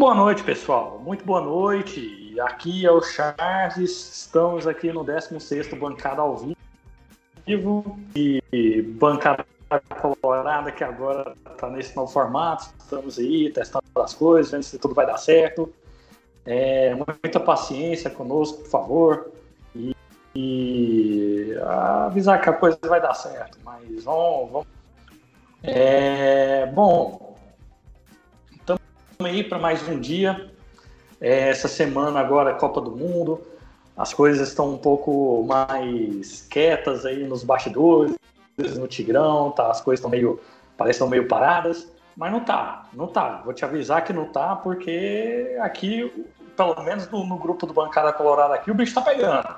boa noite, pessoal. Muito boa noite. Aqui é o Charles. Estamos aqui no 16º Bancada ao vivo. E Bancada Colorada, que agora está nesse novo formato. Estamos aí testando as coisas, vendo se tudo vai dar certo. É, muita paciência conosco, por favor. E, e avisar que a coisa vai dar certo. Mas vamos. vamos. É, bom, aí para mais um dia. É, essa semana agora é Copa do Mundo. As coisas estão um pouco mais quietas aí nos bastidores, no Tigrão, tá? As coisas estão meio, parecem meio paradas, mas não tá, não tá. Vou te avisar que não tá, porque aqui, pelo menos no, no grupo do Bancada Colorada aqui, o bicho tá pegando.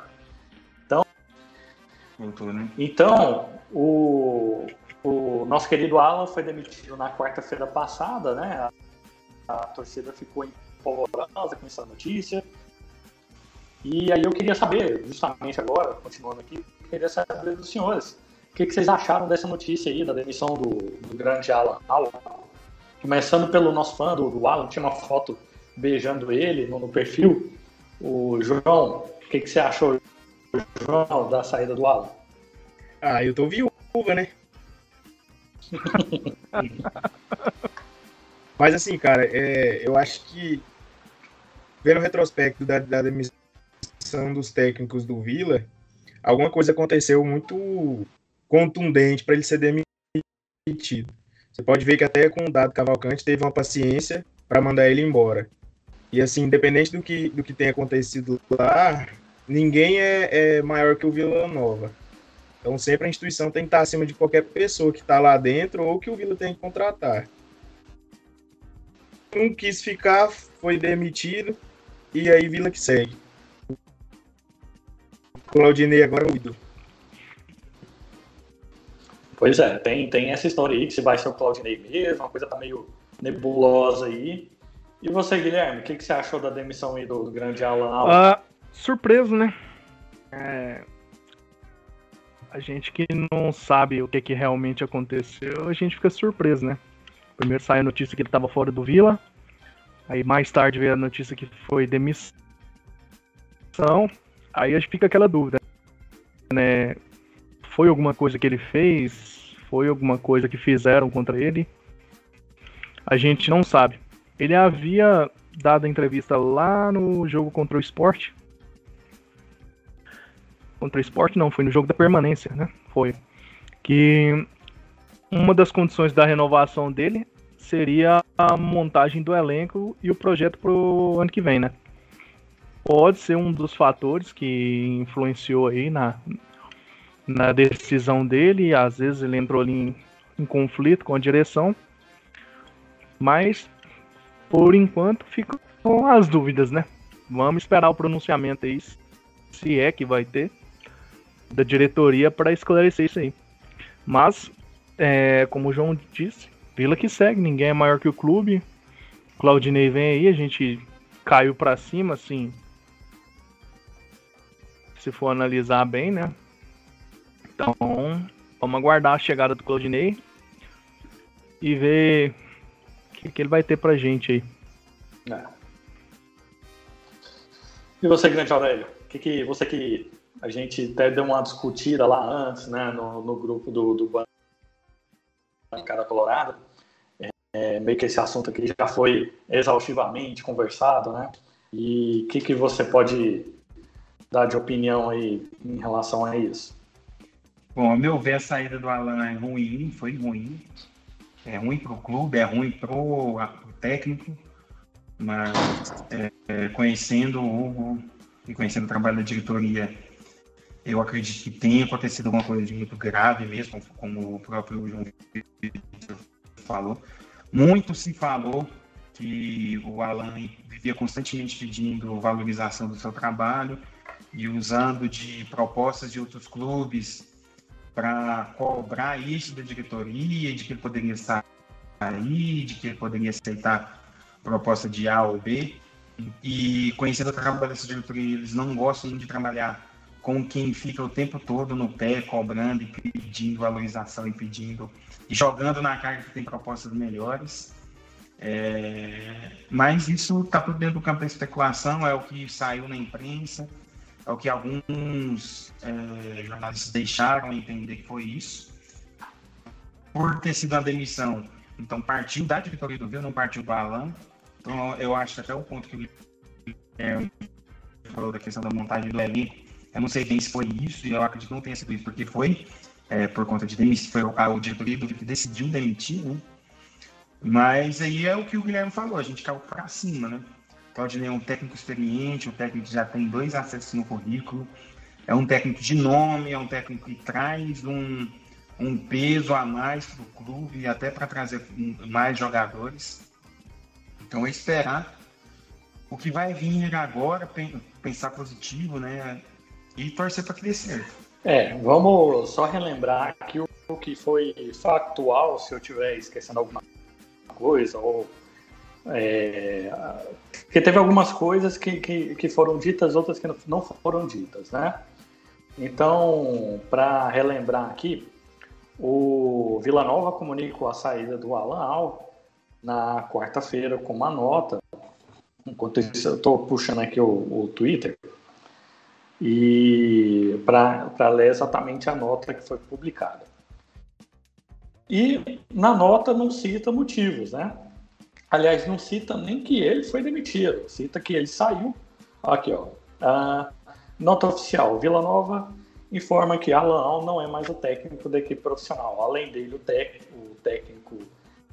Então, né? então o, o nosso querido Alan foi demitido na quarta-feira passada, né? A torcida ficou empolvorosa com essa notícia. E aí eu queria saber, justamente agora, continuando aqui, queria saber dos senhores, o que, que vocês acharam dessa notícia aí, da demissão do, do grande Alan, Alan? Começando pelo nosso fã do, do Alan, tinha uma foto beijando ele no, no perfil. O João, o que, que você achou, João, da saída do Alan? Ah, eu tô viúva, né? Mas assim, cara, é, eu acho que vendo o retrospecto da, da demissão dos técnicos do Vila, alguma coisa aconteceu muito contundente para ele ser demitido. Você pode ver que até com o Dado Cavalcante teve uma paciência para mandar ele embora. E assim, independente do que, do que tenha acontecido lá, ninguém é, é maior que o Vila Nova. Então sempre a instituição tem que estar acima de qualquer pessoa que está lá dentro ou que o Vila tem que contratar não quis ficar, foi demitido, e aí Vila que segue. Claudinei agora é o ídolo. Pois é, tem, tem essa história aí, que se vai ser o Claudinei mesmo, uma coisa tá meio nebulosa aí. E você, Guilherme, o que, que você achou da demissão aí do, grande Alan? Uh, surpreso, né? É... A gente que não sabe o que, que realmente aconteceu, a gente fica surpreso, né? Primeiro sai a notícia que ele estava fora do Vila. Aí mais tarde veio a notícia que foi demissão. Aí a gente fica aquela dúvida, né? Foi alguma coisa que ele fez? Foi alguma coisa que fizeram contra ele? A gente não sabe. Ele havia dado a entrevista lá no jogo contra o Sport. Contra o Sport não, foi no jogo da permanência, né? Foi. Que uma das condições da renovação dele seria a montagem do elenco e o projeto pro ano que vem, né? Pode ser um dos fatores que influenciou aí na, na decisão dele. Às vezes ele entrou ali em, em conflito com a direção. Mas, por enquanto, ficam as dúvidas, né? Vamos esperar o pronunciamento aí, se é que vai ter, da diretoria para esclarecer isso aí. Mas é, como o João disse, Vila que segue, ninguém é maior que o clube. Claudinei vem aí, a gente caiu para cima, assim. Se for analisar bem, né? Então, vamos aguardar a chegada do Claudinei e ver o que, que ele vai ter pra gente aí. É. E você, grande Aurélio? Que que você que a gente até deu uma discutida lá antes, né, no, no grupo do, do bancada colorada. É, é, meio que esse assunto aqui já foi exaustivamente conversado, né? E o que, que você pode dar de opinião aí em relação a isso? Bom, a meu ver, a saída do Alan é ruim, foi ruim. É ruim para o clube, é ruim para o técnico, mas é, é, conhecendo o Hugo e conhecendo o trabalho da diretoria, eu acredito que tenha acontecido alguma coisa de muito grave mesmo, como o próprio João Vitor falou. Muito se falou que o Alan vivia constantemente pedindo valorização do seu trabalho e usando de propostas de outros clubes para cobrar isso da diretoria, de que ele poderia sair, de que ele poderia aceitar proposta de A ou B. E conhecendo o trabalho dessa diretoria, eles não gostam de trabalhar com quem fica o tempo todo no pé, cobrando e pedindo valorização e pedindo e jogando na cara que tem propostas melhores. É, mas isso está tudo dentro do campo da especulação, é o que saiu na imprensa, é o que alguns é, jornalistas deixaram entender que foi isso. Por ter sido a demissão, então partiu da diretoria do Vila, não partiu para Alan. Então eu acho até o ponto que o Guilherme falou da questão da montagem do elenco, eu não sei bem se foi isso, e eu acredito que não tenha sido isso, porque foi é, por conta de demissão, foi a, diretoria do que decidiu demitir, né? Mas aí é o que o Guilherme falou, a gente caiu para cima, né? Claudinei é um técnico experiente, um técnico que já tem dois acessos no currículo, é um técnico de nome, é um técnico que traz um, um peso a mais para o clube, até para trazer mais jogadores. Então é esperar o que vai vir agora, pensar positivo, né? E torcer para que dê certo. É, vamos só relembrar que o que foi factual, se eu estiver esquecendo alguma coisa, ou. É, porque teve algumas coisas que, que, que, foram ditas, outras que não foram ditas, né? Então, para relembrar aqui, o Vila Nova comunicou a saída do Alan Al na quarta-feira com uma nota. Enquanto isso, eu estou puxando aqui o, o Twitter e para ler exatamente a nota que foi publicada. E na nota não cita motivos, né? Aliás, não cita nem que ele foi demitido, cita que ele saiu. Aqui, ó. A nota oficial: Vila Nova informa que Alan Al não é mais o técnico da equipe profissional. Além dele, o técnico, o técnico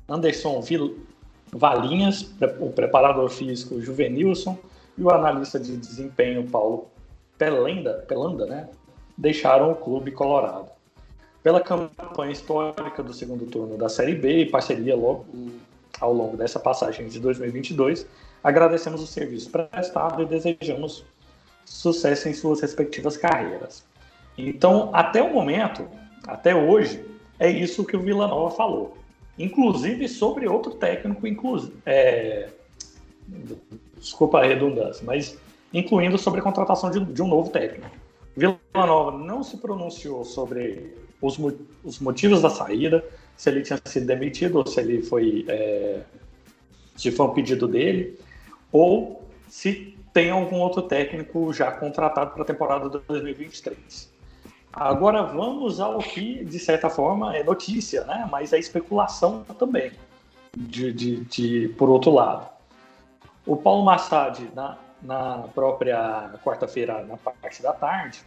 Anderson Vil Valinhas, o preparador físico Juvenilson e o analista de desempenho Paulo Pelenda, Pelanda, né, deixaram o clube colorado pela campanha histórica do segundo turno da Série B e parceria logo, ao longo dessa passagem de 2022. Agradecemos o serviço prestado e desejamos sucesso em suas respectivas carreiras. Então, até o momento, até hoje, é isso que o Vila Nova falou. Inclusive sobre outro técnico, inclusive, é... desculpa a redundância, mas incluindo sobre a contratação de, de um novo técnico. Vila Nova não se pronunciou sobre os, os motivos da saída, se ele tinha sido demitido ou se ele foi é, se foi um pedido dele, ou se tem algum outro técnico já contratado para a temporada de 2023. Agora vamos ao que, de certa forma, é notícia, né? mas é especulação também, de, de, de por outro lado. O Paulo Massad, na, na própria quarta-feira, na parte da tarde,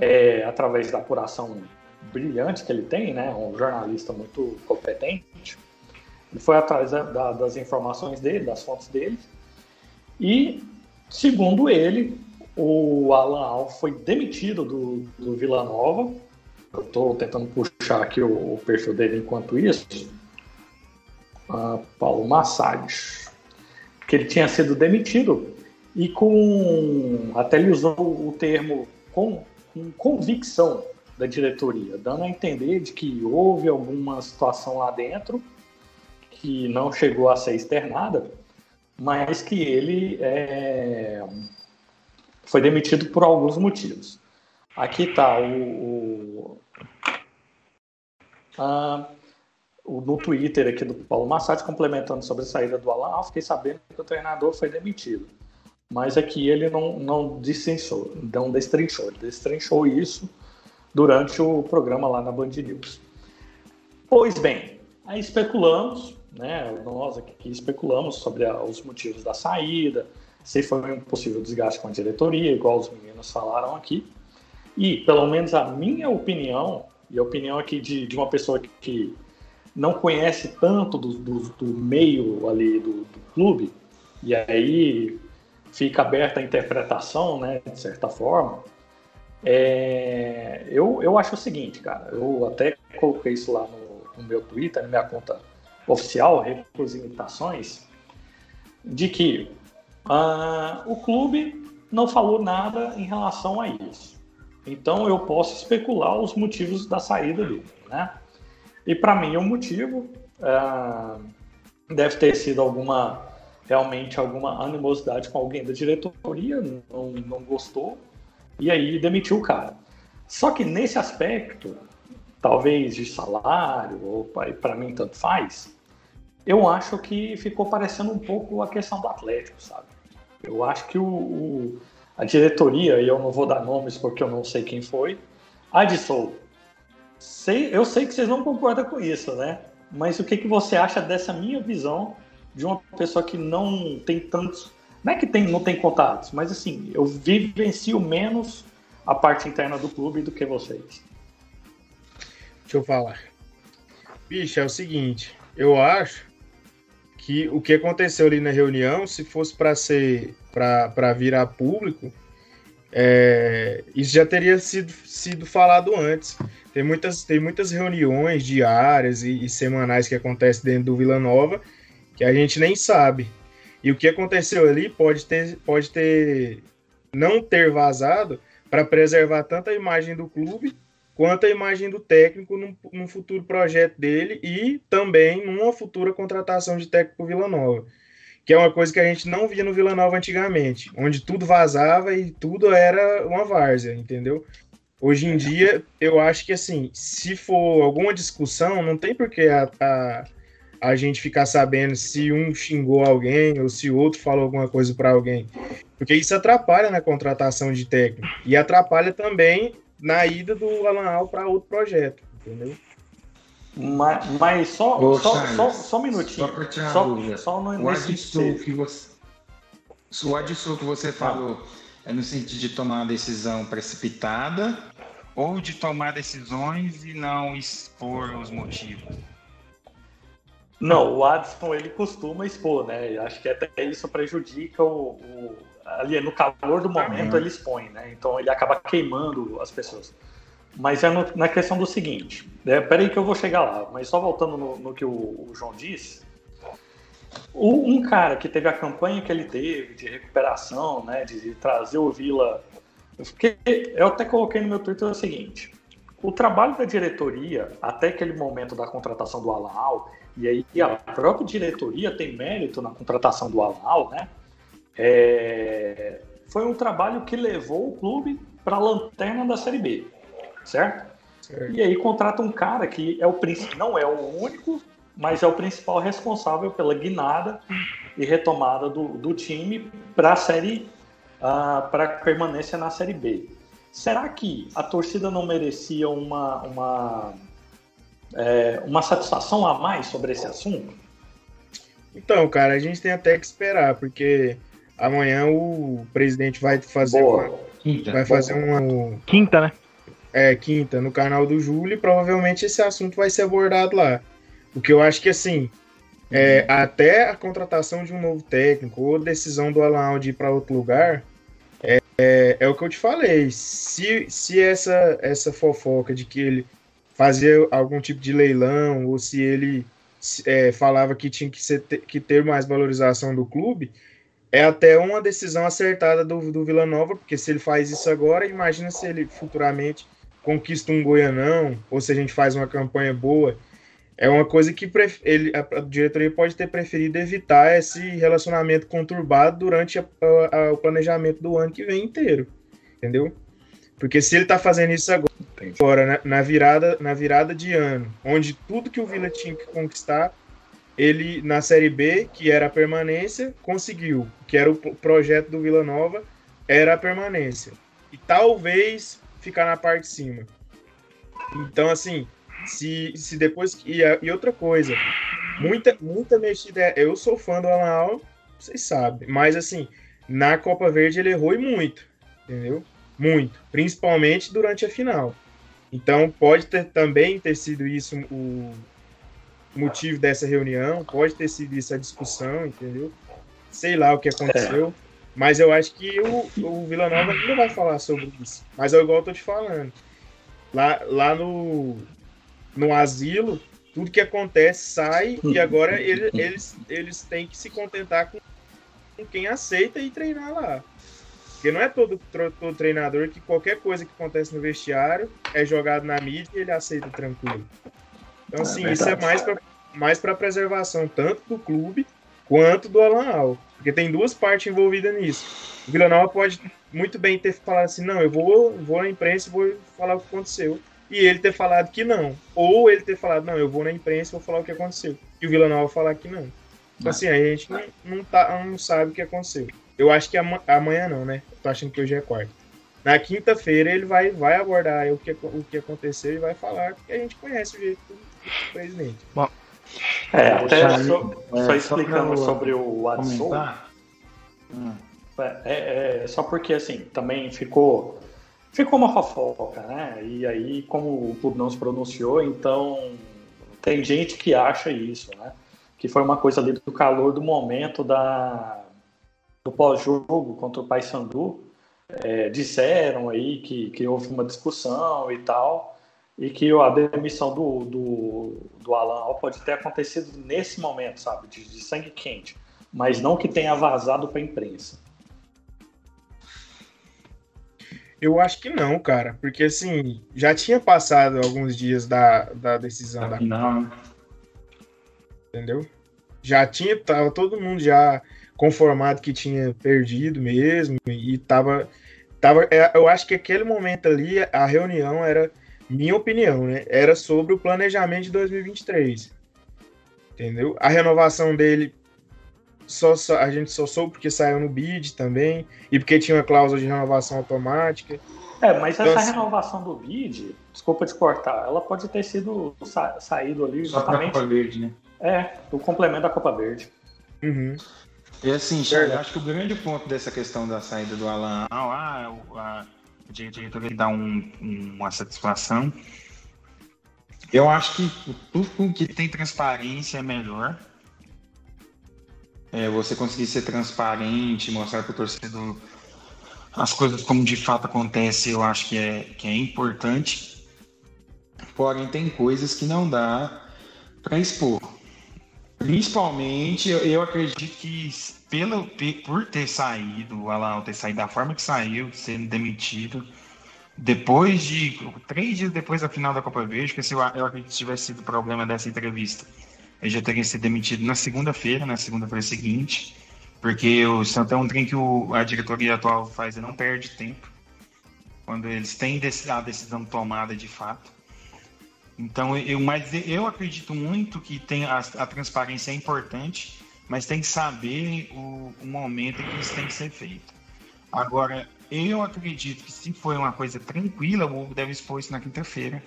é, através da apuração brilhante que ele tem, né? Um jornalista muito competente. Ele foi atrás da, das informações dele, das fontes dele. E, segundo ele, o Alan Al foi demitido do, do Vila Nova. Eu estou tentando puxar aqui o, o, perfil dele enquanto isso. Uh, Paulo Massad. Que ele tinha sido demitido e com. Até ele usou o termo com, com convicção da diretoria, dando a entender de que houve alguma situação lá dentro que não chegou a ser externada, mas que ele é, foi demitido por alguns motivos. Aqui está o, o, o, no Twitter aqui do Paulo Massad complementando sobre a saída do Alan. Ah, fiquei sabendo que o treinador foi demitido. Mas aqui ele não, não destrinchou, não destrinchou, ele destrinchou isso durante o programa lá na Band News. Pois bem, aí especulamos, né, nós aqui especulamos sobre a, os motivos da saída, se foi um possível desgaste com a diretoria, igual os meninos falaram aqui. E, pelo menos a minha opinião, e a opinião aqui de, de uma pessoa que, que não conhece tanto do, do, do meio ali do, do, clube, e aí fica aberta a interpretação, né, de certa forma, é, eu, eu acho o seguinte, cara, eu até coloquei isso lá no, no meu Twitter, na minha conta oficial, Recursos Imitações, de que uh, o clube não falou nada em relação a isso. Então eu posso especular os motivos da saída dele, né? E para mim o motivo uh, deve ter sido alguma realmente alguma animosidade com alguém da diretoria, não, não gostou e aí demitiu o cara. Só que nesse aspecto, talvez de salário, ou para mim tanto faz, eu acho que ficou parecendo um pouco a questão do Atlético, sabe? Eu acho que o, o a diretoria, e eu não vou dar nomes porque eu não sei quem foi, Adson, sei, eu sei que vocês não concordam com isso, né? Mas o que, que você acha dessa minha visão de uma pessoa que não tem tantos. Não é que tem, não tem contatos, mas assim, eu vivencio menos a parte interna do clube do que vocês. Deixa eu falar. Bicho, é o seguinte, eu acho que o que aconteceu ali na reunião, se fosse para ser para virar público, é, isso já teria sido, sido falado antes. Tem muitas, tem muitas reuniões diárias e, e semanais que acontecem dentro do Vila Nova que a gente nem sabe. E o que aconteceu ali pode ter, pode ter não ter vazado para preservar tanto a imagem do clube quanto a imagem do técnico num, num, futuro projeto dele e também numa futura contratação de técnico Vila Nova, que é uma coisa que a gente não via no Vila Nova antigamente, onde tudo vazava e tudo era uma várzea, entendeu? Hoje em dia, eu acho que assim, se for alguma discussão, não tem por que a, a, a gente ficar sabendo se um xingou alguém ou se o outro falou alguma coisa para alguém, porque isso atrapalha na contratação de técnico e atrapalha também na ida do Alan Al para outro projeto, entendeu? Mas, mas só, Ô, só, Charles, só, só, um minutinho. Só para tirar só, dúvida. Só no, o adição que você, o adição que você falou é no sentido de tomar uma decisão precipitada ou de tomar decisões e não expor os motivos? Não, o Adson ele costuma expor, né? Acho que até isso prejudica o, o ali no calor do momento ele expõe, né? Então ele acaba queimando as pessoas. Mas é no, na questão do seguinte, né? peraí que eu vou chegar lá, mas só voltando no, no que o, o, João disse, o, um cara que teve a campanha que ele teve de recuperação, né, de, de trazer o Vila, porque eu até coloquei no meu Twitter o seguinte, o trabalho da diretoria até aquele momento da contratação do Alau, e aí a própria diretoria tem mérito na contratação do Alau, né? É, foi um trabalho que levou o clube para a lanterna da Série B, certo? certo? E aí contrata um cara que é o não é o único, mas é o principal responsável pela guinada e retomada do, do time para a série, uh, para permanência na Série B. Será que a torcida não merecia uma, uma, é, uma satisfação a mais sobre esse assunto? Então, cara, a gente tem até que esperar, porque Amanhã o presidente vai fazer Boa. uma, quinta. vai fazer uma quinta, né? É, quinta no canal do Júlio e provavelmente esse assunto vai ser abordado lá. O que eu acho que assim, é, até a contratação de um novo técnico ou decisão do Alan de ir para outro lugar, é, é, é, o que eu te falei. Se, se essa, essa fofoca de que ele fazia algum tipo de leilão ou se ele é, falava que tinha que, ser, que ter mais valorização do clube, é até uma decisão acertada do, do Vila Nova, porque se ele faz isso agora, imagina se ele futuramente conquista um Goianão, ou se a gente faz uma campanha boa. É uma coisa que ele, a diretoria pode ter preferido evitar esse relacionamento conturbado durante a, a, o planejamento do ano que vem inteiro. Entendeu? Porque se ele está fazendo isso agora, agora na, na, virada, na virada de ano, onde tudo que o Vila tinha que conquistar ele na Série B, que era a permanência, conseguiu, que era o projeto do Vila Nova, era a permanência. E talvez ficar na parte de cima. Então, assim, se, se depois. E, e outra coisa, muita, muita mexida. Eu sou fã do Alan vocês sabem, mas assim, na Copa Verde ele errou e muito, entendeu? Muito, principalmente durante a final. Então pode ter, também ter sido isso o, motivo dessa reunião, pode ter sido isso a discussão, entendeu? Sei lá o que aconteceu, mas eu acho que o, o Vila Nova ainda vai falar sobre isso. Mas é igual eu tô te falando. Lá, lá no, no asilo, tudo que acontece sai e agora ele, eles, eles têm que se contentar com, com quem aceita e treinar lá. Porque não é todo, todo treinador que qualquer coisa que acontece no vestiário é jogado na mídia e ele aceita tranquilo. Então, é assim, é isso é mais para mais preservação tanto do clube quanto do Alan Al. Porque tem duas partes envolvidas nisso. O Vila Nova pode muito bem ter falado assim, não, eu vou, vou na imprensa e vou falar o que aconteceu. E ele ter falado que não. Ou ele ter falado, não, eu vou na imprensa e vou falar o que aconteceu. e o Vila Nova falar que não. Então, assim, a gente não, não, tá, não sabe o que aconteceu. Eu acho que amanhã não, né? Eu tô achando que hoje é quarta. Na quinta-feira ele vai, vai abordar o que, o que aconteceu e vai falar que a gente conhece o jeito do presidente. Bom, é, até só, é, só explicando só sobre o Watson. Hum. É, é, só porque assim, também ficou ficou uma fofoca, né? E aí, como o clube não se pronunciou, então tem gente que acha isso, né? Que foi uma coisa ali do calor do momento da, do pós-jogo contra o Paysandu. É, disseram aí que, que houve uma discussão e tal, e que a demissão do, do, do Alan pode ter acontecido nesse momento, sabe? De, de sangue quente, mas não que tenha vazado para a imprensa. Eu acho que não, cara, porque assim, já tinha passado alguns dias da, da decisão da Não. Entendeu? Já tinha, tava todo mundo já conformado que tinha perdido mesmo e tava tava é, eu acho que aquele momento ali a reunião era minha opinião, né? Era sobre o planejamento de 2023. Entendeu? A renovação dele só, só, a gente só soube porque saiu no bid também, e porque tinha uma cláusula de renovação automática. É, mas então, essa assim, renovação do bid, desculpa te cortar, ela pode ter sido sa saído ali só justamente. Copa Verde, né? É, do complemento da Copa Verde. Uhum. E assim, Charlie, acho que o grande ponto dessa questão da saída do Alan, ah, a, a diretoria dá um, uma satisfação. Eu acho que tudo que tem transparência é melhor é, você conseguir ser transparente, mostrar para o torcedor as coisas como de fato acontece, eu acho que é, que é importante. Porém, tem coisas que não dá para expor. Principalmente, eu, acredito que pelo, por ter saído, o Alan ter saído da forma que saiu, sendo demitido, depois de. três dias depois da final da Copa Verde, se eu, eu acredito que tivesse sido o problema dessa entrevista ele já teria sido demitido na segunda-feira, na segunda-feira seguinte, porque o Santos é um trem que o, a diretoria atual faz e não perde tempo, quando eles têm a decisão tomada de fato. Então, eu, mas eu acredito muito que tem a, a transparência é importante, mas tem que saber o, o momento em que isso tem que ser feito. Agora, eu acredito que se foi uma coisa tranquila, o Hugo deve expor isso na quinta-feira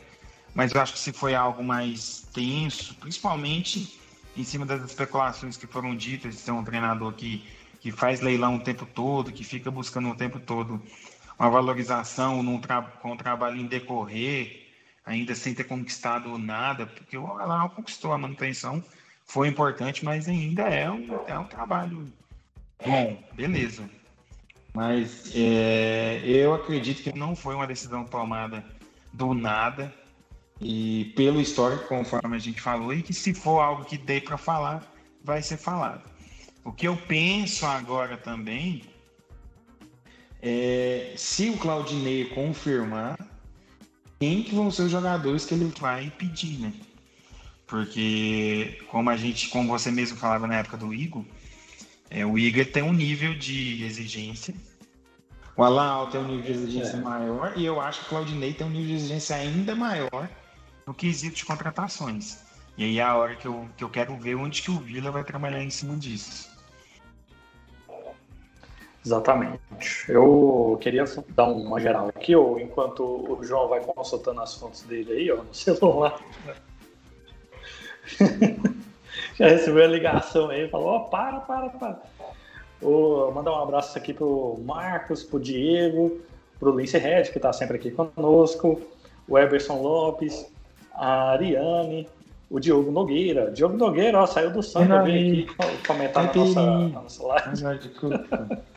mas eu acho que se foi algo mais tenso, principalmente em cima das especulações que foram ditas de ser um treinador que, que faz leilão o tempo todo, que fica buscando o tempo todo uma valorização num tra com o trabalho em decorrer, ainda sem ter conquistado nada, porque o Alan conquistou a manutenção, foi importante, mas ainda é um, é um trabalho bom, beleza. Mas é, eu acredito que não foi uma decisão tomada do nada, e pelo histórico, conforme a gente falou, e que se for algo que dê para falar, vai ser falado. O que eu penso agora também é se o Claudinei confirmar, quem que vão ser os jogadores que ele vai pedir, né? Porque como a gente, como você mesmo falava na época do Igor, é, o Igor tem um nível de exigência. O Alan tem um nível de exigência é. maior e eu acho que o Claudinei tem um nível de exigência ainda maior no quesito de contratações. E aí é a hora que eu, que eu quero ver onde que o Vila vai trabalhar em cima disso. Exatamente. Eu queria dar uma geral aqui, ou enquanto o João vai consultando as fontes dele aí, ó, no celular. Já recebeu a ligação aí, falou, ó, oh, para, para, para. Mandar um abraço aqui pro Marcos, pro Diego, pro Lince Red, que está sempre aqui conosco, o Eberson Lopes, a Ariane, o Diogo Nogueira. Diogo Nogueira, ó, saiu do Santos, veio aqui comentar na nossa, na nossa live.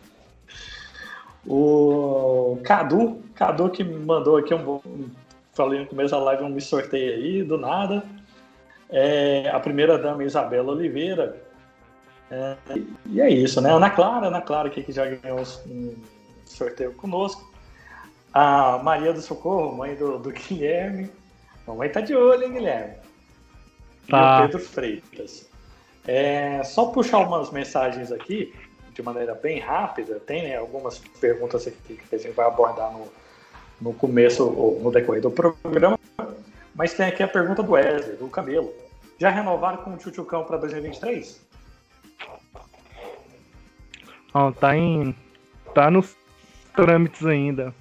o Cadu, Cadu que me mandou aqui um. Falei no começo da live um me sorteio aí, do nada. É, a primeira dama Isabela Oliveira. É, e é isso, né? Ana Clara, Ana Clara que já ganhou um sorteio conosco. A Maria do Socorro, mãe do, do Guilherme. Mamãe tá de olho, hein, Guilherme? Tá. E o Pedro Freitas. É, só puxar umas mensagens aqui, de maneira bem rápida. Tem né, algumas perguntas aqui que a gente vai abordar no, no começo, ou no decorrer do programa. Mas tem aqui a pergunta do Wesley, do Camelo. Já renovaram com o Tchutchucão para 2023? Não, tá em. tá nos trâmites ainda.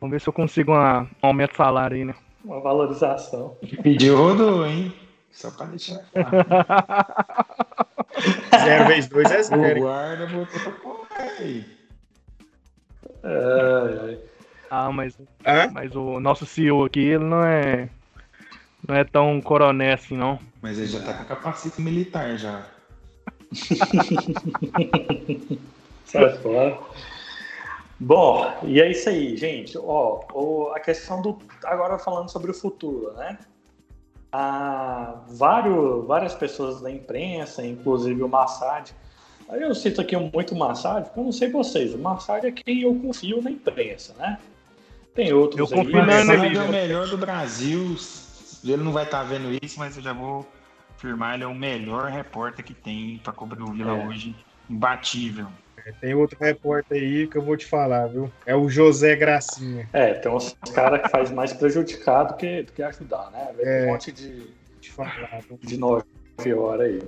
Vamos ver se eu consigo uma, um aumento de salário aí, né? Uma valorização. Pediu rodou, hein? Só pra deixar claro. Zero vezes dois é O zero. guarda botou aí. É, Ah, mas, Hã? mas o nosso CEO aqui, ele não é. Não é tão coroné assim, não. Mas ele já tá com capacete militar já. sai fora. Bom, e é isso aí, gente. Ó, o- a questão do. Agora falando sobre o futuro, né? Há vários, várias pessoas da imprensa, inclusive o Massad. Aí eu cito aqui muito o Massad, porque eu não sei vocês. O Massad é quem eu confio na imprensa, né? Tem outros Eu aí, confio mas- Ana Ele é o melhor do Brasil. Ele não vai estar vendo isso, mas eu já vou afirmar, ele é o melhor repórter que tem pra cobrir o Vila É. hoje. Imbatível. Tem outro repórter aí que eu vou te falar, viu? É o José Gracinha. É, tem uns caras que faz mais prejudicado que, do que ajudar, né? Vem É. Um monte de, te falar, de 9 horas aí.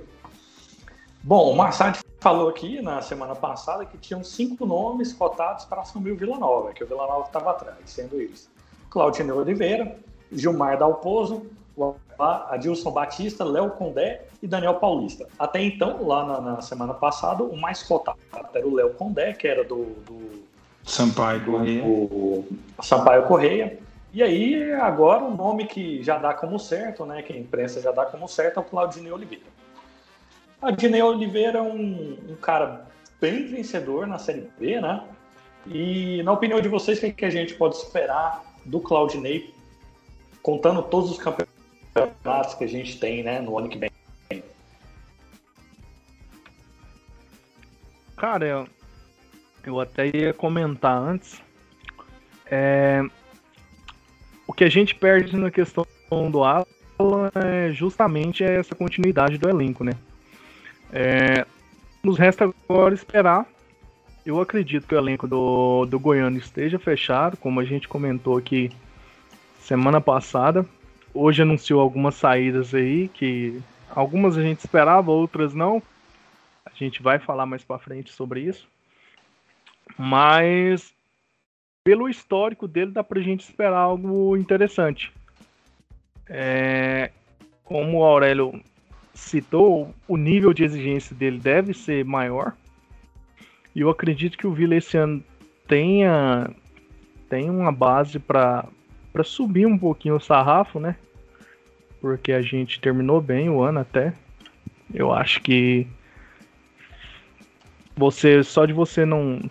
Bom, o Massad falou aqui na semana passada que tinham cinco nomes cotados para assumir o Vila Nova, que o Vila Nova estava atrás, sendo eles Claudinei Oliveira, Gilmar Dalpozo, Adilson Batista, Léo Condé e Daniel Paulista. Até então, lá na, na semana passada, o mais cotado era o Léo Condé, que era do, do Sampaio Corrêa. o Sampaio Correia. E aí, agora, o nome que já dá como certo, né, que a imprensa já dá como certo, é o Claudinei Oliveira. Claudinei Oliveira é um, um cara bem vencedor na Série B, né? E, na opinião de vocês, o que, que a gente pode esperar do Claudinei, contando todos os campeonatos que a gente tem, né, no ano que vem? Cara, eu, eu até ia comentar antes. É, o que a gente perde na questão do Alan é justamente essa continuidade do elenco, né? É, nos resta agora esperar. Eu acredito que o elenco do, do Goiano esteja fechado, como a gente comentou aqui semana passada. Hoje anunciou algumas saídas aí, que algumas a gente esperava, outras não. A gente vai falar mais para frente sobre isso. Mas pelo histórico dele dá pra gente esperar algo interessante. É, como o Aurélio citou, o nível de exigência dele deve ser maior. E eu acredito que o Vila esse ano tenha, tenha uma base para subir um pouquinho o sarrafo, né? Porque a gente terminou bem o ano até. Eu acho que você só de você não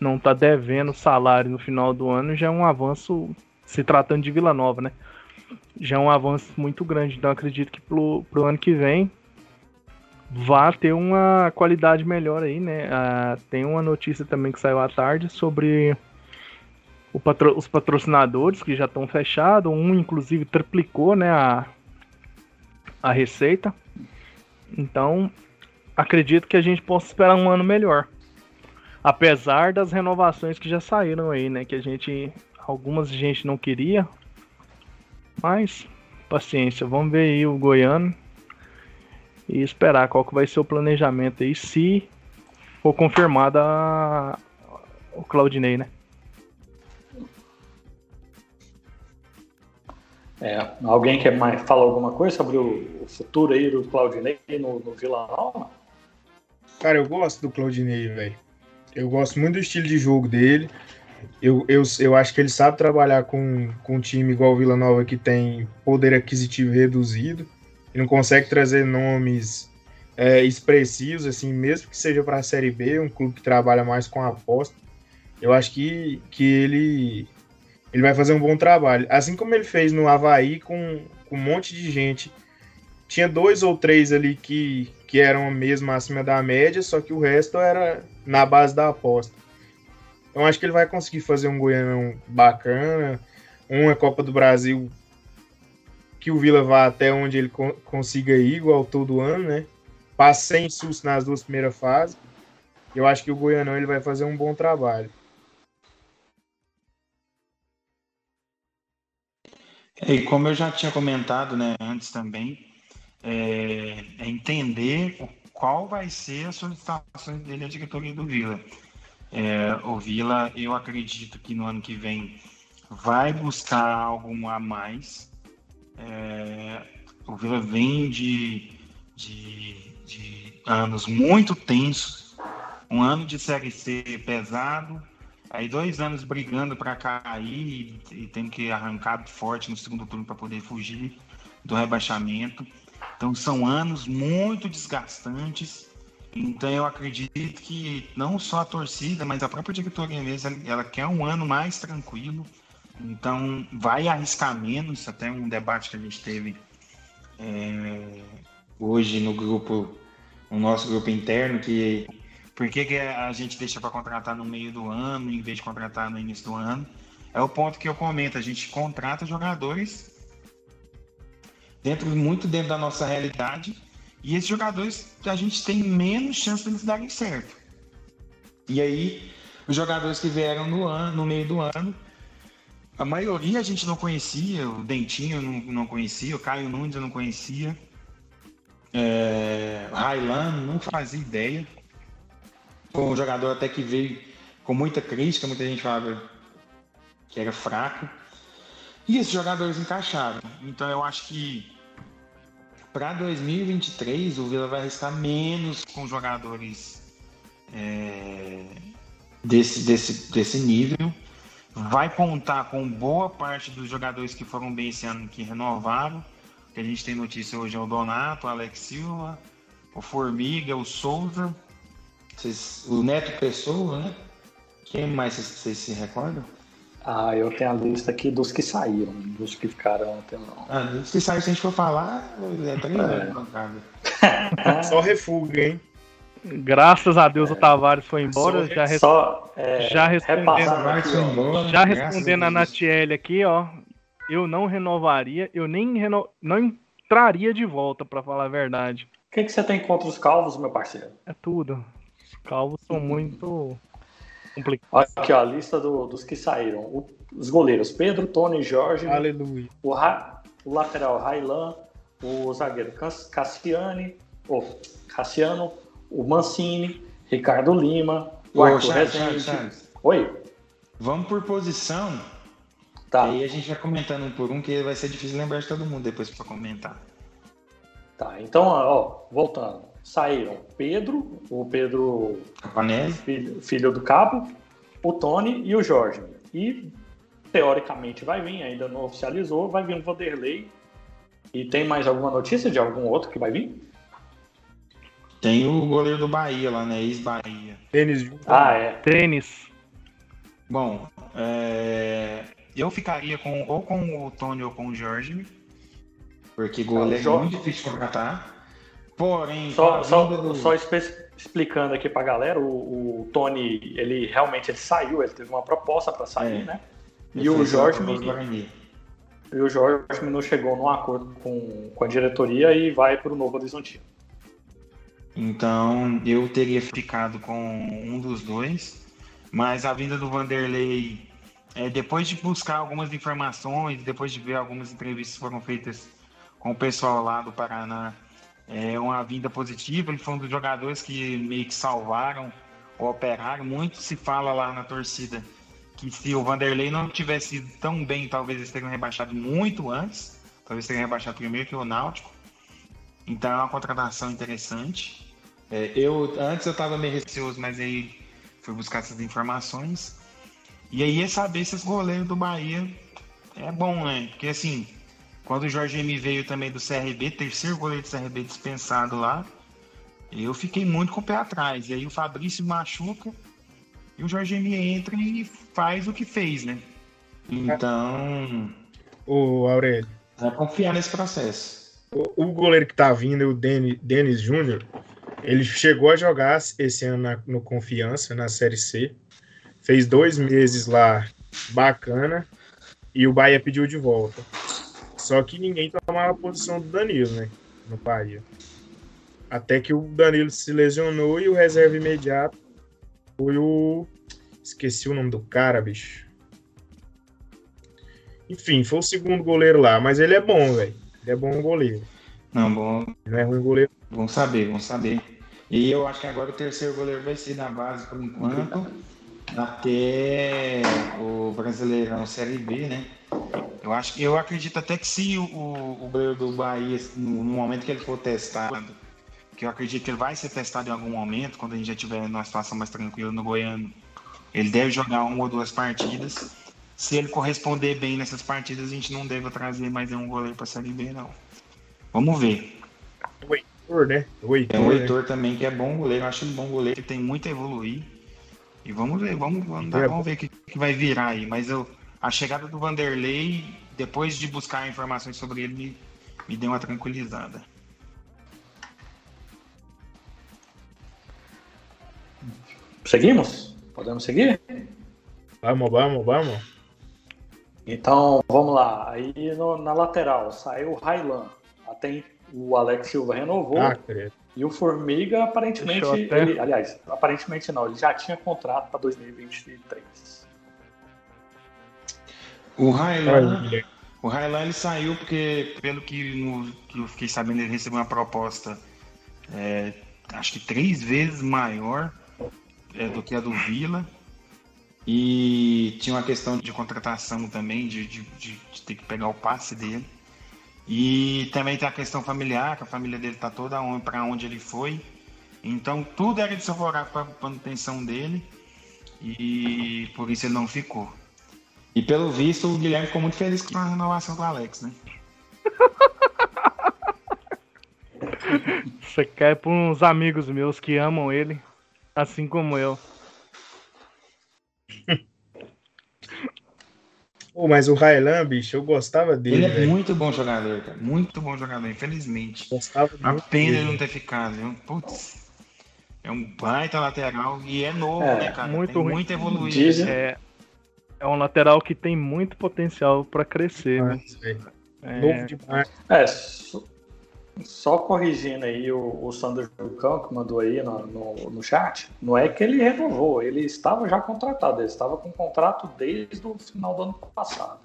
não tá devendo salário no final do ano já é um avanço se tratando de Vila Nova, né? Já é um avanço muito grande. Então acredito que pro, pro ano que vem vá ter uma qualidade melhor aí, né? Ah, tem uma notícia também que saiu à tarde sobre patro- os patrocinadores que já estão fechados. Um, inclusive, triplicou né, a, a receita. Então, acredito que a gente possa esperar um ano melhor. Apesar das renovações que já saíram aí, né? Que a gente. Algumas a gente não queria. Mas, paciência, vamos ver aí o Goiano. E esperar qual que vai ser o planejamento aí, se for confirmada o Claudinei, né? É, alguém quer mais falar alguma coisa sobre o, futuro aí do Claudinei no, no Vila Nova? Cara, eu gosto do Claudinei, velho. Eu gosto muito do estilo de jogo dele. Eu, eu, eu acho que ele sabe trabalhar com, com um time igual o Vila Nova que tem poder aquisitivo reduzido. Ele não consegue trazer nomes é, expressivos, assim, mesmo que seja para a Série B, um clube que trabalha mais com aposta. Eu acho que, que ele, ele vai fazer um bom trabalho. Assim como ele fez no Havaí com, com um monte de gente. Tinha dois ou três ali que, que eram mesmo acima da média, só que o resto era na base da aposta. Então acho que ele vai conseguir fazer um Goianão bacana, uma Copa do Brasil que o Vila vá até onde ele con- consiga ir, igual todo ano, né? Passe sem susto nas duas primeiras fases. Eu acho que o Goianão ele vai fazer um bom trabalho. E como eu já tinha comentado né, antes também, é, é entender qual vai ser a solicitação dele à diretoria do Vila. É, o Vila, eu acredito que no ano que vem vai buscar algo a mais. É, o Vila vem de, de, de, anos muito tensos, um ano de Série C pesado, aí dois anos brigando para cair e, e tem que arrancar forte no segundo turno para poder fugir do rebaixamento. Então são anos muito desgastantes. Então eu acredito que não só a torcida, mas a própria diretoria mesmo, ela quer um ano mais tranquilo. Então vai arriscar menos, até um debate que a gente teve é, hoje no grupo, no nosso grupo interno, que por que, que a gente deixa para contratar no meio do ano em vez de contratar no início do ano? É o ponto que eu comento, a gente contrata jogadores dentro muito dentro da nossa realidade. E esses jogadores a gente tem menos chance de eles darem certo. E aí, os jogadores que vieram no, ano, no meio do ano, a maioria a gente não conhecia, o Dentinho não, não conhecia, o Caio Nunes eu não conhecia, é, Railan não fazia ideia. Foi um jogador até que veio com muita crítica, muita gente falava que era fraco. E esses jogadores encaixaram. Então eu acho que para 2023 o Vila vai arriscar menos com jogadores é, desse, desse, desse nível. Vai contar com boa parte dos jogadores que foram bem esse ano que renovaram. Que a gente tem notícia hoje é o Donato, o Alex Silva, o Formiga, o Souza, o Neto Pessoa, né? Quem mais vocês se recordam? Ah, eu tenho a lista aqui dos que saíram, dos que ficaram até não. Ah, dos que saíram, se a gente for falar, é três é. Só refuga, hein? Graças a Deus é. o Tavares foi embora. Só, já, res... só, é, já respondendo, já respondendo a Natiele aqui, ó. Eu não renovaria, eu nem reno... não entraria de volta, para falar a verdade. O que, que você tem contra os calvos, meu parceiro? É tudo. Os calvos são muito Complicado. Aqui, ó, a lista do, dos que saíram. O, os goleiros: Pedro, Tony, Jorge. Aleluia. O, Ra, o lateral, Railan. O zagueiro, Cassiane. Oh, Cassiano. O Mancini. Ricardo Lima. O Ô, Arthur Charles, Charles, Charles. Oi. Vamos por posição. Tá. E aí a gente vai comentando um por um, que vai ser difícil lembrar de todo mundo depois para comentar. Tá, então, ó, voltando saíram Pedro, o Pedro filho, filho, do Cabo, o Tony e o Jorge. E teoricamente vai vir, ainda não oficializou, vai vir o Vanderlei. E tem mais alguma notícia de algum outro que vai vir? Tem o goleiro do Bahia lá, né? Ex-Bahia. Tênis. Ah, é. Tênis. Bom, é... eu ficaria com ou com o Tony ou com o Jorge. Porque goleiro é muito difícil de contratar. Porém, só, só, do... só explicando aqui pra galera, o, o, Tony, ele realmente ele saiu, ele teve uma proposta para sair, é. né? E o Jorge e o Jorge chegou num acordo com, com a diretoria e vai para o Novo Horizontino. Então, eu teria ficado com um dos dois, mas a vinda do Vanderlei, é, depois de buscar algumas informações, depois de ver algumas entrevistas que foram feitas com o pessoal lá do Paraná, é uma vinda positiva. Ele foi um dos jogadores que meio que salvaram o operário. Muito se fala lá na torcida que se o Vanderlei não tivesse ido tão bem, talvez eles teriam rebaixado muito antes. Talvez teriam rebaixado primeiro que o Náutico. Então é uma contratação interessante. É, eu antes eu estava meio receoso, mas aí fui buscar essas informações. E aí é saber se esse goleiro do Bahia é bom, né? Porque assim, quando o Jorge M veio também do CRB, terceiro goleiro do CRB dispensado lá, eu fiquei muito com o pé atrás. E aí o Fabrício machuca e o Jorge M entra e faz o que fez, né? Então. O Aurélio. Vai confiar nesse processo. O, o goleiro que tá vindo, o Denis Júnior, ele chegou a jogar esse ano na, no Confiança, na Série C. Fez dois meses lá bacana e o Bahia pediu de volta. Só que ninguém tomava a posição do Danilo, né? No Bahia. Até que o Danilo se lesionou e o reserva imediato foi o. Esqueci o nome do cara, bicho. Enfim, foi o segundo goleiro lá, mas ele é bom, velho. Ele é bom goleiro. Não, bom. Não é ruim goleiro. Vamos saber, vamos saber. E eu acho que agora o terceiro goleiro vai ser da base por enquanto, até o Brasileirão Série B, né? Eu acho eu acredito até que se o, o goleiro do Bahia, no momento que ele for testado, que eu acredito que ele vai ser testado em algum momento, quando a gente já tiver numa situação mais tranquila no Goiano, ele deve jogar uma ou duas partidas. Se ele corresponder bem nessas partidas, a gente não deve trazer mais nenhum goleiro para a Série B, não. Vamos ver. O Heitor, né? O Heitor, Tem o né? Heitor também, que é bom goleiro. Eu acho ele bom goleiro, que tem muito a evoluir. E vamos ver, vamos, vamos, É. vamos ver o que, que vai virar aí. Mas eu, a chegada do Vanderlei, depois de buscar informações sobre ele, me, me deu uma tranquilizada. Seguimos? Podemos seguir? Vamos, vamos, vamos. Então, vamos lá. Aí no- na lateral saiu o Railan. Até o Alex Silva renovou. Ah. E o Formiga, aparentemente, até- ele, aliás, aparentemente não, ele já tinha contrato para 2023. O Railan, o Railan ele saiu porque, pelo que, no- que eu fiquei sabendo, ele recebeu uma proposta, é, acho que três vezes maior é, do que a do Vila. E tinha uma questão de contratação também, de, de, de- de ter que pegar o passe dele. E também tem a questão familiar, que a família dele tá toda para onde ele foi. Então tudo era desfavorável para a manutenção dele. E por isso ele não ficou. E pelo visto, o Guilherme ficou muito feliz com a renovação do Alex, né? Você quer para uns amigos meus que amam ele, assim como eu. Pô, mas o Railan, bicho, eu gostava dele, Ele é velho. muito bom jogador, cara. Muito bom jogador, infelizmente. Gostava A pena ele não ter ficado, viu? Putz. É um baita lateral e é novo, É, né, cara? muito Tem ruim. muito a evoluir. Dizem- É, é um lateral que tem muito potencial para crescer. né? Demais, velho. É, Novo demais. É, só, só corrigindo aí o, o Sandro Jucão que mandou aí no, no, no chat, não é que ele renovou, ele estava já contratado, ele estava com contrato desde o final do ano passado.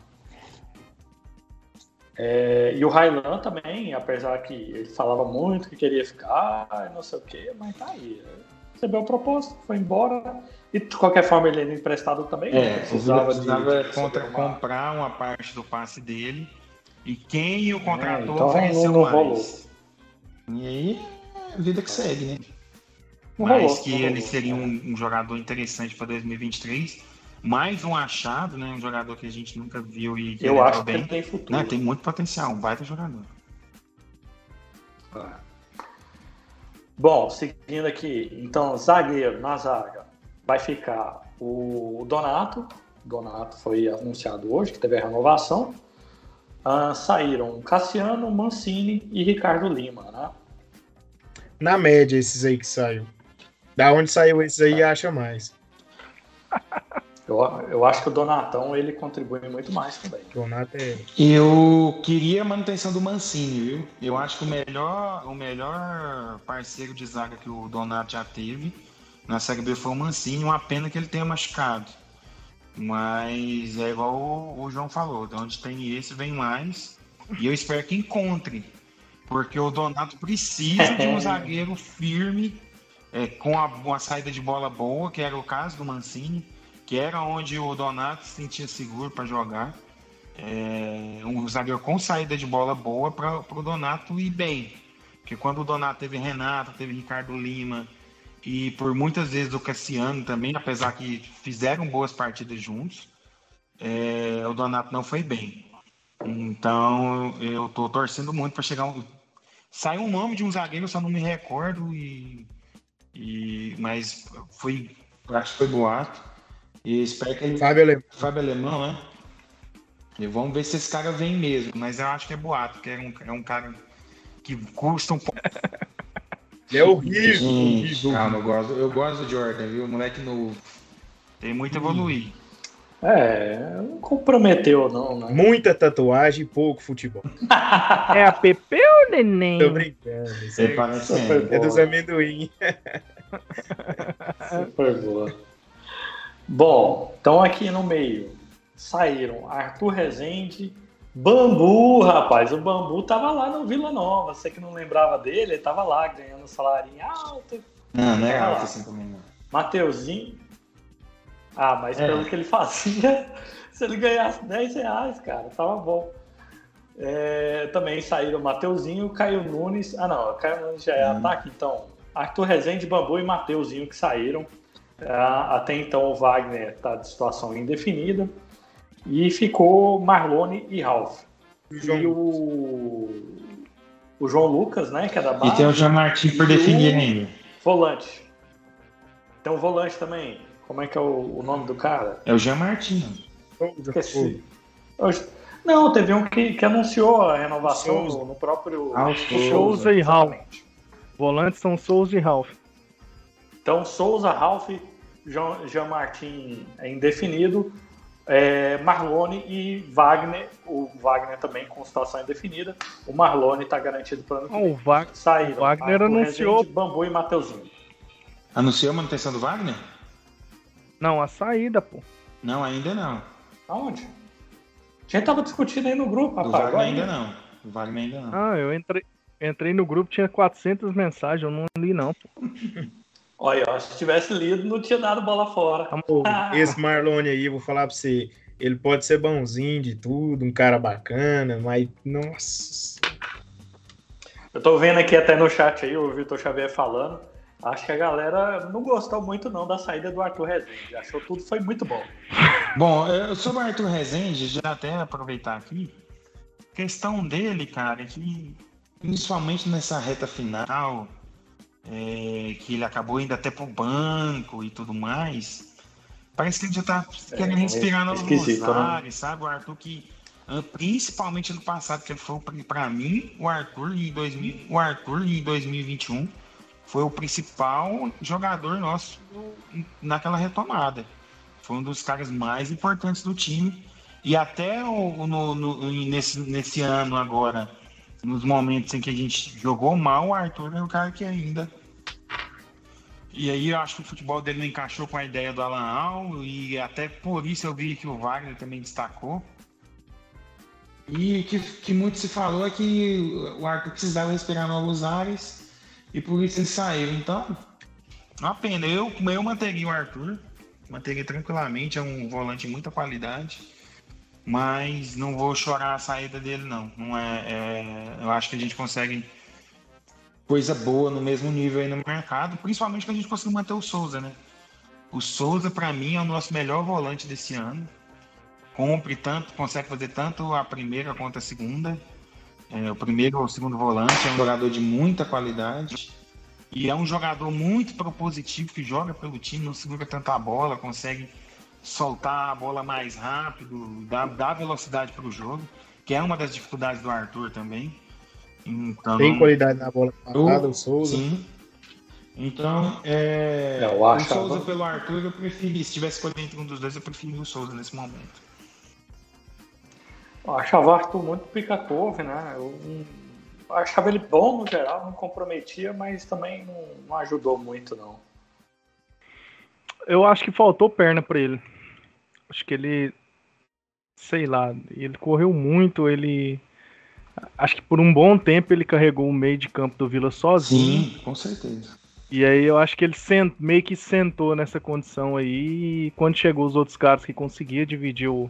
É, e o Railan também, apesar que ele falava muito que queria ficar, não sei o que, mas tá aí. Recebeu a proposta, foi embora. E de qualquer forma ele era emprestado também. né? É, precisava de receber contra- uma- comprar uma parte do passe dele e quem o contratou então ofereceu não- não mais. rolou. E aí, é a vida que segue, né? Não Mas rolou, que ele rolou. seria um, um jogador interessante para 2023. Mais um achado, né? Um jogador que a gente nunca viu e que Eu acho que bem. ele tem futuro. Não, tem muito potencial, um baita jogador. Bom, seguindo aqui, então, zagueiro na zaga vai ficar o Donato. Donato foi anunciado hoje, que teve a renovação. Ah, saíram Cassiano, Mancini e Ricardo Lima, né? Na média, esses aí que saiu. Da onde saiu esses aí, acha mais. Eu, eu acho que o Donatão ele contribui muito mais também. Donato é. Eu queria a manutenção do Mancini, viu? Eu acho que o melhor, o melhor parceiro de zaga que o Donato já teve na Série B foi o Mancini. Uma pena que ele tenha machucado. Mas é igual o, o João falou: de onde tem esse, vem mais. E eu espero que encontre. Porque o Donato precisa de um zagueiro firme, é, com a, uma saída de bola boa, que era o caso do Mancini, que era onde o Donato se sentia seguro para jogar. É, um zagueiro com saída de bola boa para o Donato ir bem. Porque quando o Donato teve Renato, teve Ricardo Lima e por muitas vezes o Cassiano também, apesar que fizeram boas partidas juntos, é, o Donato não foi bem. Então eu tô torcendo muito para chegar um. Saiu um nome de um zagueiro, eu só não me recordo, e, e mas foi. Acho que foi boato. E espero que ele Fábio Alemão. Fábio Alemão, né? E vamos ver se esse cara vem mesmo. Mas eu acho que é boato, porque é um, é um cara que custa um pouco. Ele é horrível. Horrível. calma, eu gosto, eu gosto do Jordan, viu? Moleque novo. Tem muito a evoluir. É, não comprometeu não, né? Muita tatuagem e pouco futebol. É a Pepe ou Tô Neném? brincando. Isso é, parece sempre. é dos amendoim. Super boa. Bom, então aqui no meio saíram Arthur Rezende, Bambu, rapaz, o Bambu tava lá no Vila Nova. Você que não lembrava dele, ele tava lá ganhando um salário alto. Não, não é alto assim também, não. Mateuzinho. Ah, mas é. pelo que ele fazia, se ele ganhasse 10 reais, cara, tava bom. É, também saíram Mateuzinho, Caio Nunes. Ah, não, Caio Nunes já é hum. ataque, então. Arthur Rezende, Bambu e Mateuzinho que saíram. É, até então o Wagner está de situação indefinida. E ficou Marlone e Ralph. E o, o João Lucas, né, que é da base. E tem o Jean Martin por definir ainda. Volante. Tem um volante também. Como é que é o, o nome do cara? É o Jean Martin. Esqueci. Não, teve um que, que anunciou a renovação no, no, próprio ah, Souza e Ralph. Volantes são Souza e Ralph. Então, Souza, Ralph, Jean, Jean Martin é indefinido, é, Marlone e Wagner. O Wagner também com situação indefinida. O Marlone está garantido para ano que vem. O, Va o Wagner anunciou. Rezende, Bambu e Mateuzinho. Anunciou a manutenção do Wagner? Não, a saída, pô. Não, ainda não. Aonde? A gente tava discutindo aí no grupo, rapaz. Do Wagner ainda não. O Wagner ainda não. Ah, eu entrei, entrei no grupo, tinha 400 mensagens, eu não li não, pô. Olha, se tivesse lido, não tinha dado bola fora. Amor, esse Marlone aí, vou falar pra você, ele pode ser bonzinho de tudo, um cara bacana, mas, nossa... Eu tô vendo aqui até no chat aí, o Vitor Xavier falando, acho que a galera não gostou muito não da saída do Arthur Rezende, achou tudo foi muito bom. Bom, sobre o Arthur Rezende, já até aproveitar aqui, questão dele, cara, é que principalmente nessa reta final, é, que ele acabou indo até pro banco e tudo mais. Parece que ele já tá querendo é, respirar no Rosário, né? sabe? O Arthur que, principalmente no passado, que ele foi para mim, o Arthur em, 2000, o Arthur em 2021 foi o principal jogador nosso naquela retomada. Foi um dos caras mais importantes do time. E até o, no, no, nesse, nesse ano agora, nos momentos em que a gente jogou mal, o Arthur é o cara que ainda. E aí eu acho que o futebol dele não encaixou com a ideia do Alan Al, e até por isso eu vi que o Wagner também destacou. E que, que muito se falou é que o Arthur precisava respirar novos ares e por isso ele saiu. Então, uma pena. Eu, eu manteria o Arthur, manteria tranquilamente, é um volante de muita qualidade mas não vou chorar a saída dele não. Não é, é, eu acho que a gente consegue coisa boa no mesmo nível aí no mercado, principalmente que a gente conseguiu manter o Souza, né? O Souza para mim é o nosso melhor volante desse ano. Compre tanto, consegue fazer tanto a primeira quanto a segunda. É, o primeiro ou o segundo volante é um jogador de muita qualidade e é um jogador muito propositivo que joga pelo time, não segura tanta bola, consegue soltar a bola mais rápido, dar, dar velocidade para o jogo, que é uma das dificuldades do Arthur também. Então, Tem qualidade na bola parada, o Souza. Sim. Então, é, é o Souza pelo Arthur, eu preferi. Se tivesse escolher entre um dos dois, eu preferi o Souza nesse momento. Eu achava o Arthur muito pica-couve, né? Eu achava ele bom no geral, não comprometia, mas também não, não ajudou muito, não. Eu acho que faltou perna para ele. Acho que ele. Sei lá, ele correu muito, ele. Acho que por um bom tempo ele carregou o meio de campo do Vila sozinho. Sim, com certeza. E aí eu acho que ele sent, meio que sentou nessa condição aí. E quando chegou os outros caras que conseguia dividir o,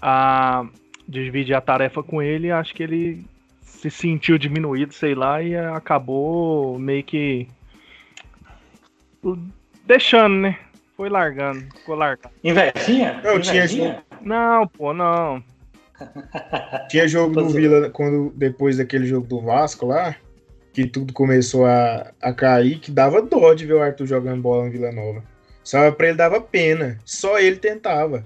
a dividir a tarefa com ele, acho que ele se sentiu diminuído, sei lá, e acabou meio que deixando, né? Foi largando, ficou largando. Invejinha? Não, tinha. Não, pô, não. Tinha jogo do Vila quando depois daquele jogo do Vasco lá, que tudo começou a, a cair, que dava dó de ver o Arthur jogando bola no Vila Nova. Só pra ele dava pena. Só ele tentava.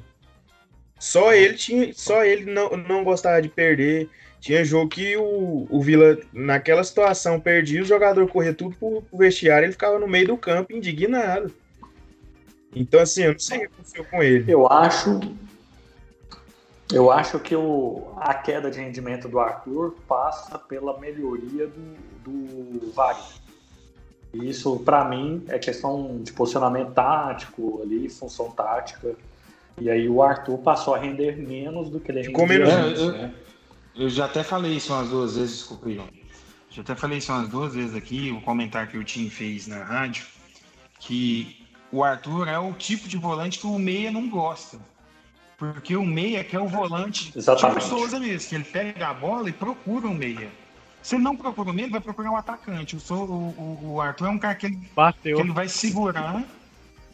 Só ele tinha, só ele não, não gostava de perder. Tinha jogo que o, o Vila, naquela situação, perdia, o jogador corria tudo pro, pro vestiário, ele ficava no meio do campo indignado. Então, assim, eu não sei o que aconteceu com ele. Eu acho. Eu acho que o, a queda de rendimento do Arthur passa pela melhoria do, do Wagner. Isso, para mim, é questão de posicionamento tático ali, função tática. E aí o Arthur passou a render menos do que ele Ficou menos É, eu, eu já até falei isso umas duas vezes, desculpa, João. Já até falei isso umas duas vezes aqui, o comentário que o Tim fez na rádio, que o Arthur é o tipo de volante que o meia não gosta. Porque o meia quer o volante Exatamente. tipo o Souza mesmo, que ele pega a bola e procura o meia. Se ele não procura o meia, ele vai procurar o atacante. O, Sou- o, o- o Arthur é um cara que ele, que Bateu. ele vai segurar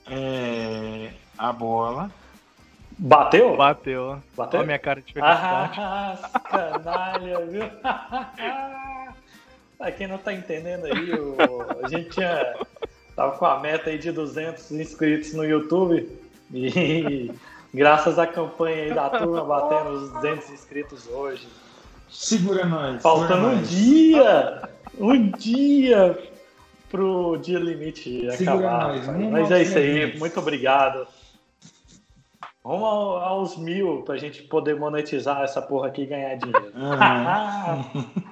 é, a bola. Bateu? Bateu. Bateu? Olha a minha cara de felicidade. Ah, canalha, viu? pra quem não tá entendendo aí, o- a gente tinha, tava com a meta aí de 200 inscritos no YouTube e graças à campanha aí da turma batendo os 200 inscritos hoje. Segura nós. Faltando segura um nós. dia, um dia pro dia limite Segura acabar. nós, Mas é isso aí, 300. muito obrigado. Vamos ao- aos mil pra gente poder monetizar essa porra aqui e ganhar dinheiro.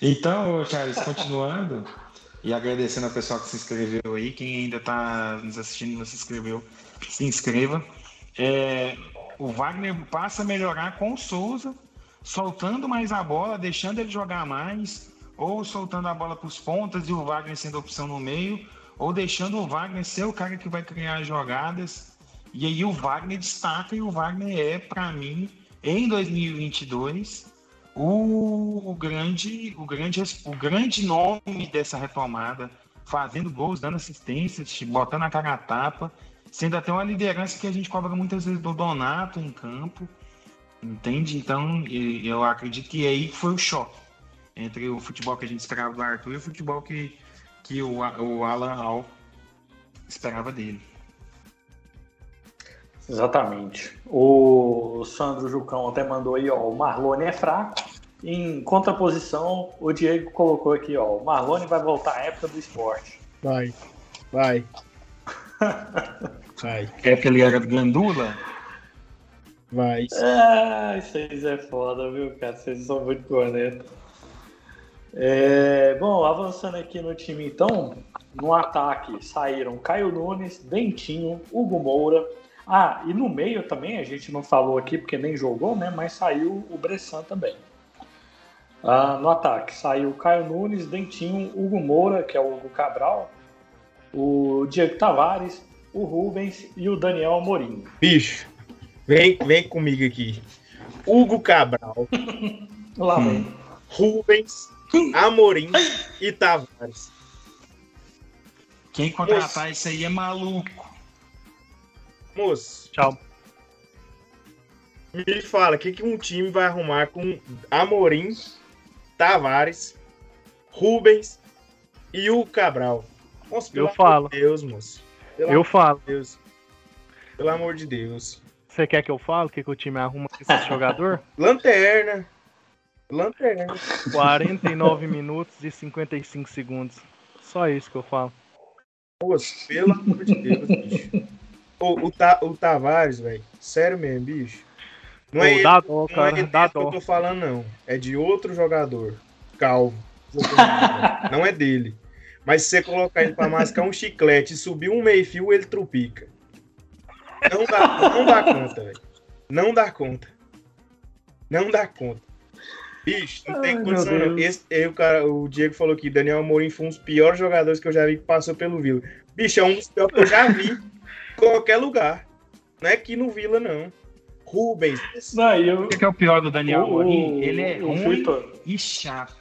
Então, Charles, continuando e agradecendo ao pessoal que se inscreveu aí, quem ainda está nos assistindo e não se inscreveu, se inscreva. É, o Wagner passa a melhorar com o Souza, soltando mais a bola, deixando ele jogar mais, ou soltando a bola para os pontas e o Wagner sendo opção no meio, ou deixando o Wagner ser o cara que vai criar as jogadas. E aí o Wagner destaca e o Wagner é, para mim, em 2022, o, o grande, o, grande, o grande nome dessa retomada, fazendo gols, dando assistências, botando a cara a tapa, sendo até uma liderança que a gente cobra muitas vezes do Donato em campo, entende? Então, eu acredito que aí foi o choque entre o futebol que a gente esperava do Arthur e o futebol que, que o, o Alan Hall esperava dele. Exatamente. O Sandro Jucão até mandou aí, ó, o Marlone é fraco. Em contraposição, o Diego colocou aqui, ó, o Marlone vai voltar à época do esporte. Vai, vai. Vai, É que ele era Gandula? vai. Ah, vocês é foda, viu, cara? Vocês são muito corneta. É, bom, avançando aqui no time, então, no ataque saíram Caio Nunes, Dentinho, Hugo Moura. Ah, e no meio também, a gente não falou aqui porque nem jogou, né? Mas saiu o Bressan também. Ah, no ataque saiu Caio Nunes, Dentinho, Hugo Moura, que é o Hugo Cabral, o Diego Tavares, o Rubens e o Daniel Amorim. Bicho, vem, vem comigo aqui. Hugo Cabral, Lá Hum. vem. Rubens, Amorim e Tavares. Quem contratar isso aí é maluco. Moço, Tchau. me fala, o que, que um time vai arrumar com Amorim, Tavares, Rubens e o Cabral? Moço, Eu falo. Deus, moço. Pelo Eu falo. de Deus. Pelo amor de Deus. Você quer que eu fale o que, que o time arruma com esse jogador? Lanterna. Lanterna. 49 minutos e 55 segundos. Só isso que eu falo. Moço, pelo amor de Deus, bicho. O, o, Ta- o Tavares, velho. Sério mesmo, bicho. Não é Pô, ele, dá dó, não é cara. ele Dá que eu tô falando, não. É de outro jogador. Calvo. Não é dele. Mas se você colocar ele pra mascar um chiclete e subir um meio fio, ele trupica. Não dá, não dá conta, velho. Não dá conta. Não dá conta. Bicho, não tem Ai, condição. não. Esse, aí o, cara, o Diego falou que Daniel Amorim foi um dos piores jogadores que eu já vi que passou pelo Vila. Bicho, é um dos piores que eu já vi em qualquer lugar. Não é aqui no Vila, não. Rubens. Não, eu, O que é o pior do Daniel Amorim? Ele é ruim e chato.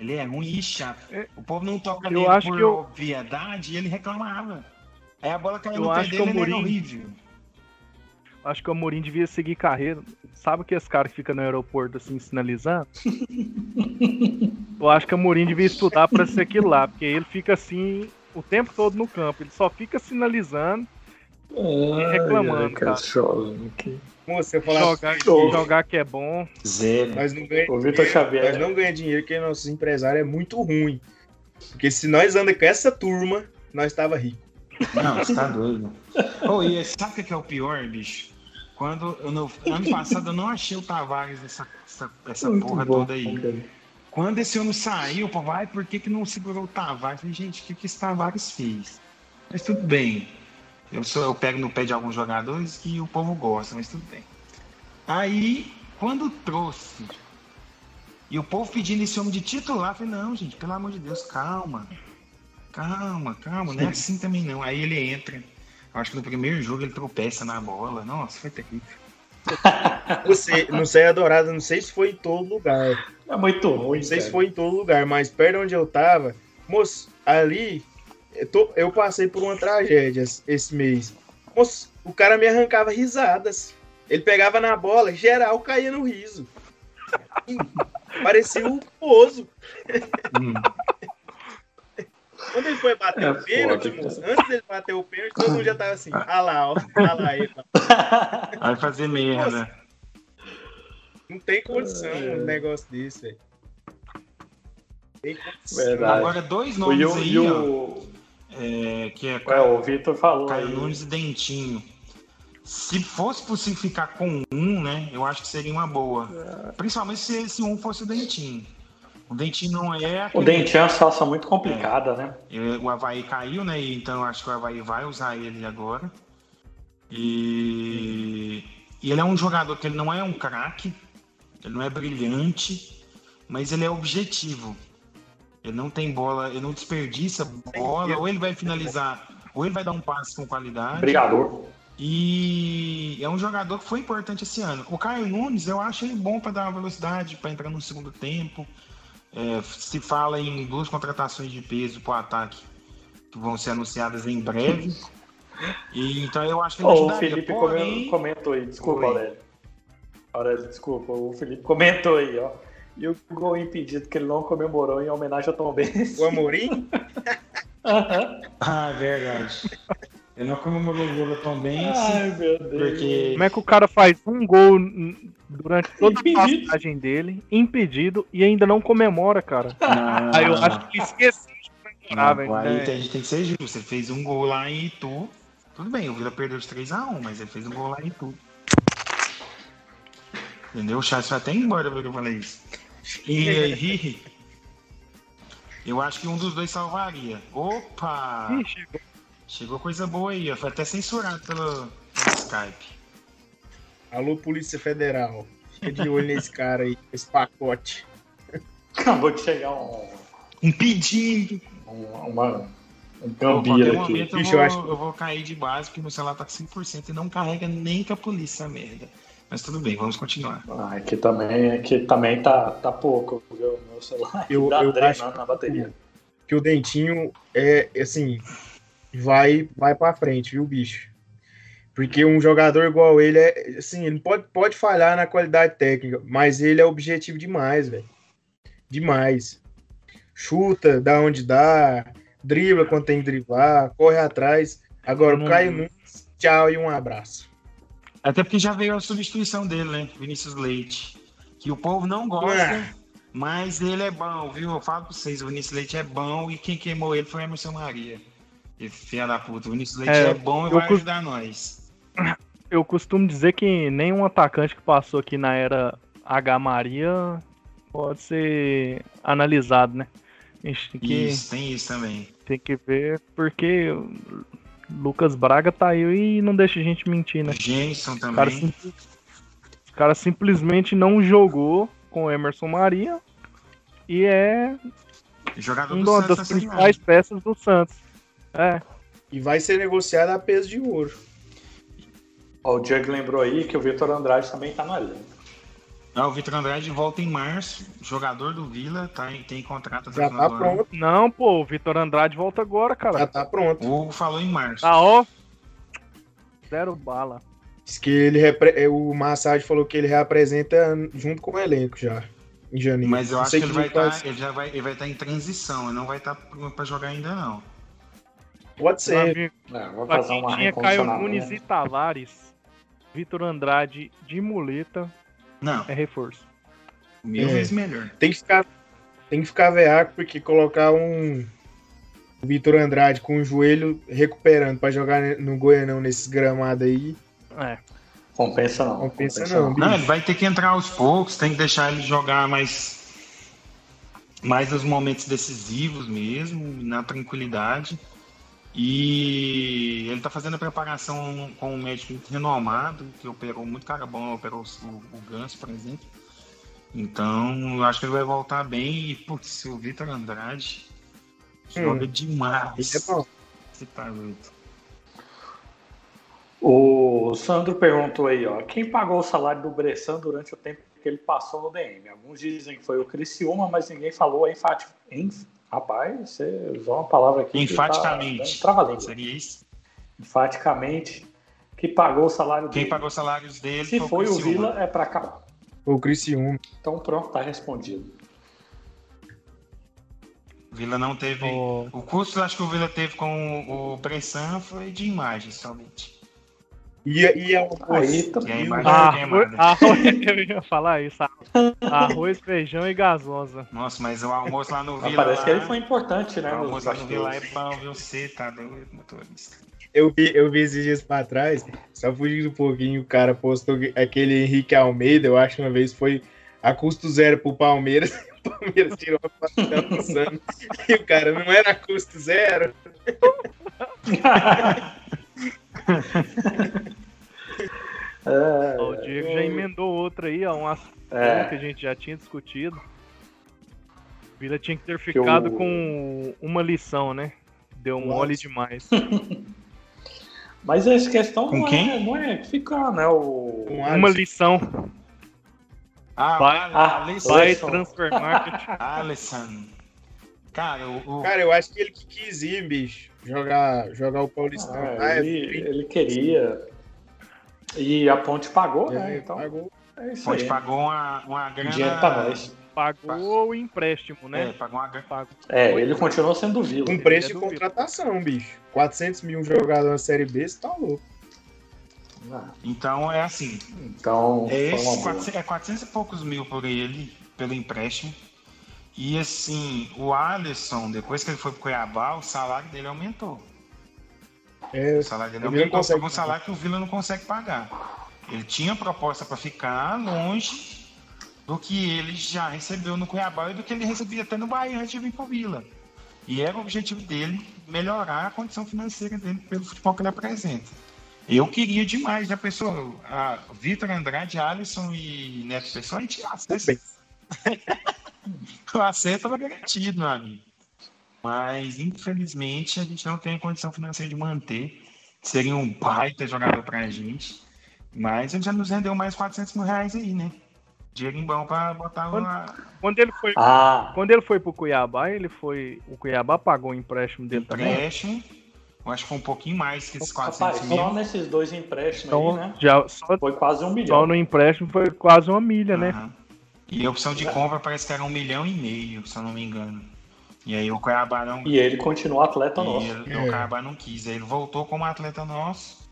Ele é ruim e chato. É, O povo não toca eu nele acho por que eu- obviedade e ele reclamava. Aí a bola caiu Eu no pé acho que dele o ele era Amorim- horrível. Acho que o Amorim devia seguir carreira. Sabe que esse cara que fica no aeroporto assim, sinalizando? Eu acho que o Amorim devia estudar pra ser aquilo lá, porque ele fica assim o tempo todo no campo. Ele só fica sinalizando Ai, reclamando, ai, cara. chorando Moço, você falar jogar, show. jogar que é bom. Zero. nós não ganhamos O Vitor Xavier. nós não ganhamos dinheiro porque nossos empresários é muito ruim. Porque se nós andamos com essa turma, nós tava rico. Não, você tá doido. Ô, e sabe o que é o pior, bicho? Quando eu no ano passado eu não achei o Tavares nessa essa, essa Muito porra bom, toda aí. cara. Quando esse homem saiu, pô, vai, por que, que não segurou o Tavares? Eu Falei, gente, o que, que esse Tavares fez? Mas tudo bem. Eu, sou, eu pego no pé de alguns jogadores que o povo gosta, mas tudo bem. Aí, quando trouxe e o povo pedindo esse homem de titular, eu falei, não, gente, pelo amor de Deus, calma. Calma, calma, não é assim também não. Aí ele entra. Acho que no primeiro jogo ele tropeça na bola. Nossa, foi terrível. Você, não sei, adorado, não sei se foi em todo lugar. É muito ruim. Não sei cara. se foi em todo lugar, mas perto onde eu tava, moço, ali eu, tô- eu passei por uma tragédia esse mês. O cara me arrancava risadas. Ele pegava na bola, geral caía no riso. E parecia um pozo. Hum. Quando ele foi bater É o pênalti, moço, antes dele bater o pênalti, todo mundo já tava assim, ah lá, ó, ah lá, ele. Vai fazer merda. Não tem condição É. um negócio desse, velho. Tem condição. Verdade. Agora, dois nomes o, aí, o, é, que é é, o Vitor falou Caio aí. Nunes e Dentinho. Se fosse possível ficar com um, né? Eu acho que seria uma boa. Principalmente se esse um fosse o Dentinho. O Dentinho não é O. Dentinho é uma situação muito complicada, né? É, O Havaí caiu, né? Então eu acho que o Havaí vai usar ele agora. E, e ele é um jogador que ele não é um craque, ele não é brilhante, mas ele é objetivo. Ele não tem bola, ele não desperdiça bola, ou ele vai finalizar, ou ele vai dar um passe com qualidade. Brigador. E é um jogador que foi importante esse ano. O Caio Nunes, eu acho ele bom para dar velocidade, para entrar no segundo tempo. É, se fala em duas contratações de peso para o ataque que vão ser anunciadas em breve. E, então eu acho que ele Ô, o. Felipe Porém, come- comentou aí, desculpa. Aurélio. Aurélio, desculpa, o Felipe comentou aí, ó. E o gol impedido que ele não comemorou em homenagem ao Tom Benz. O Amorim? Ah, é verdade. Ele não comemorou o gol também, Ai, meu Deus. porque Como é que o cara faz um gol durante toda a Impedido. passagem dele, impedido, e ainda não comemora, cara? Não, Aí eu não, acho que ele esqueceu de comemorar, velho. Aí a gente tem que ser justo. Ele fez um gol lá em Itu. Tudo bem, o Vila perdeu de 3x1, mas ele fez um gol lá em Itu. Entendeu? O Charles foi até embora porque eu falei isso. E aí, eu acho que um dos dois salvaria. Opa! Ih, chegou. Chegou coisa boa aí, ó. Foi até censurado pelo, pelo Skype. Alô, Polícia Federal. Fica de olho nesse cara aí, esse pacote. Acabou de chegar um, Um pedido! um, uma, um gambira aqui. eu Bicho, vou, eu acho- eu vou cair de base porque meu celular tá com 100% e não carrega nem com a polícia, merda. Mas tudo bem, vamos continuar. Ah, aqui também, aqui também tá, tá pouco, viu? Meu celular Eu- tá eu drenando acho na bateria. Que o Dentinho é, assim, vai, vai pra frente, viu, bicho? Porque um jogador igual ele é, assim, ele pode, pode falhar na qualidade técnica, mas ele é objetivo demais, velho. Demais. Chuta, dá onde dá, dribla quando tem que driblar, corre atrás. Agora, o Caio Nunes, tchau e um abraço. Até porque já veio a substituição dele, né? Vinícius Leite. Que o povo não gosta, Ah. mas ele é bom, viu? Eu falo pra vocês, o Vinícius Leite é bom e quem queimou ele foi o Emerson Maria. E filha da puta, o Vinícius Leite é, É, bom e eu vai cus- ajudar nós. Eu costumo dizer que nenhum atacante que passou aqui na era H Maria pode ser analisado, né? A gente tem que, Isso, tem isso também. tem que ver porque Lucas Braga tá aí e não deixa a gente mentir, né? Jenson O cara, também. sim- o cara simplesmente não jogou com o Emerson Maria e é Jogador uma do Santos das principais peças do Santos. É, E vai ser negociado a peso de ouro. Ó, o Diego lembrou aí que o Vitor Andrade também tá no elenco. Ah, o Vitor Andrade volta em março, jogador do Vila, tá, em- tem contrato até Já tá do ano. pronto, não, pô, o Vitor Andrade volta agora, cara. já tá pronto. O Hugo falou em março. Tá, ó. Zero bala. Diz que ele repre- é, o Massage falou que ele reapresenta junto com o elenco já. Em janeiro. Mas eu Não acho que ele vai estar, ele já vai, ele vai estar em transição, ele não vai estar para jogar ainda não. Pode ser. amigo, É, vou pra fazer uma tinha Caio. Nunes e Tavares, Vitor Andrade de muleta Não, é reforço. mil É. vezes melhor. Tem que ficar, tem que ficar veaco, porque colocar um Vitor Andrade com o joelho recuperando pra jogar no Goianão nesses gramados aí, É. Compensa não. Compensa não, Não, ele vai ter que entrar aos poucos, tem que deixar ele jogar mais mais nos momentos decisivos mesmo, na tranquilidade. E ele está fazendo a preparação com um médico renomado, que operou muito cara bom, operou o, o Ganso, por exemplo. Então, eu acho que ele vai voltar bem. E, putz, o Vitor Andrade hum. joga demais. Isso é bom. Você tá doido. O Sandro perguntou aí, ó, quem pagou o salário do Bressan durante o tempo que ele passou no DM? Alguns dizem que foi o Criciúma, mas ninguém falou enfático. Enf... Rapaz, você usou uma palavra aqui. Enfaticamente. Tá Seria isso? Enfaticamente, que pagou o salário quem dele. Quem pagou os salários dele Se foi, o, o Vila, é para acabar. O Criciúma. Então pronto, tá respondido. Vila não teve. Oh. O custo, acho que o Vila teve com o Bressan foi de imagem somente. E, e é um Aí, tá e arroz, arroz, eu ia falar isso. Arroz, feijão e gasosa. Nossa, mas o almoço lá no Vila. Mas parece lá, que ele foi importante, né? O almoço lá no Vila é bom, viu? Você tá doido, motorista. Eu vi, eu vi esses dias pra trás, só fugindo um pouquinho, o cara postou aquele Henrique Almeida, eu acho uma vez foi a custo zero pro Palmeiras. O Palmeiras tirou a foto almoçando. E o cara não era a custo zero. É, o Diego já emendou outra aí, ó, um assunto é. que a gente já tinha discutido. O Vila tinha que ter ficado eu... com uma lição, né? Deu Nossa. mole demais. Mas essa questão com não, quem? É, não é ficar, né? O... Uma lição. Ah, vai, ah, vai Transfer Market. Alisson. Cara, o, o... Cara, eu acho que ele que quis ir, bicho. Jogar, jogar o Paulistão. Ah, ah, ele, ele, queria. E a Ponte pagou, né? Então. Pagou. É isso Ponte aí. pagou uma, uma grana. Dinheiro pra nós. Pagou o empréstimo, né? É, pagou uma grana. É, ele continuou sendo Vila. Um preço de contratação, bicho. 400 mil jogadores na Série B, você tá louco. Então é assim. Então. É, esse, 400, é 400 e poucos mil por ele, pelo empréstimo. E assim, o Alisson, depois que ele foi pro Cuiabá, o salário dele aumentou. É, o salário dele aumentou por um salário que o Vila não consegue pagar. Ele tinha proposta para ficar longe do que ele já recebeu no Cuiabá e do que ele recebia até no Bahia antes de vir pro Vila. E era o objetivo dele melhorar a condição financeira dele pelo futebol que ele apresenta. Eu queria demais, pessoa? A Vitor Andrade, Alisson e Neto Pessoa, a gente. o acerto estava garantido, meu amigo. Mas, infelizmente, a gente não tem condição financeira de manter. Seria um baita jogador para a gente. Mas ele já nos rendeu mais 400 mil reais aí, né? Dinheiro bom para botar quando, uma... quando ele foi ah. Quando ele foi pro Cuiabá, ele foi. O Cuiabá pagou o empréstimo dele empréstimo, também? Empréstimo. Eu acho que foi um pouquinho mais que esses 400 Rapaz, mil. Só nesses dois empréstimos então, aí, né? Já, só, foi quase um milhão. Só no empréstimo foi quase uma milha, uhum. né? E a opção de compra parece que era um milhão e meio, se eu não me engano. E aí o Cuiabá não. E ele continuou atleta e nosso. Ele, é. O Cuiabá não quis. Aí ele voltou como atleta nosso.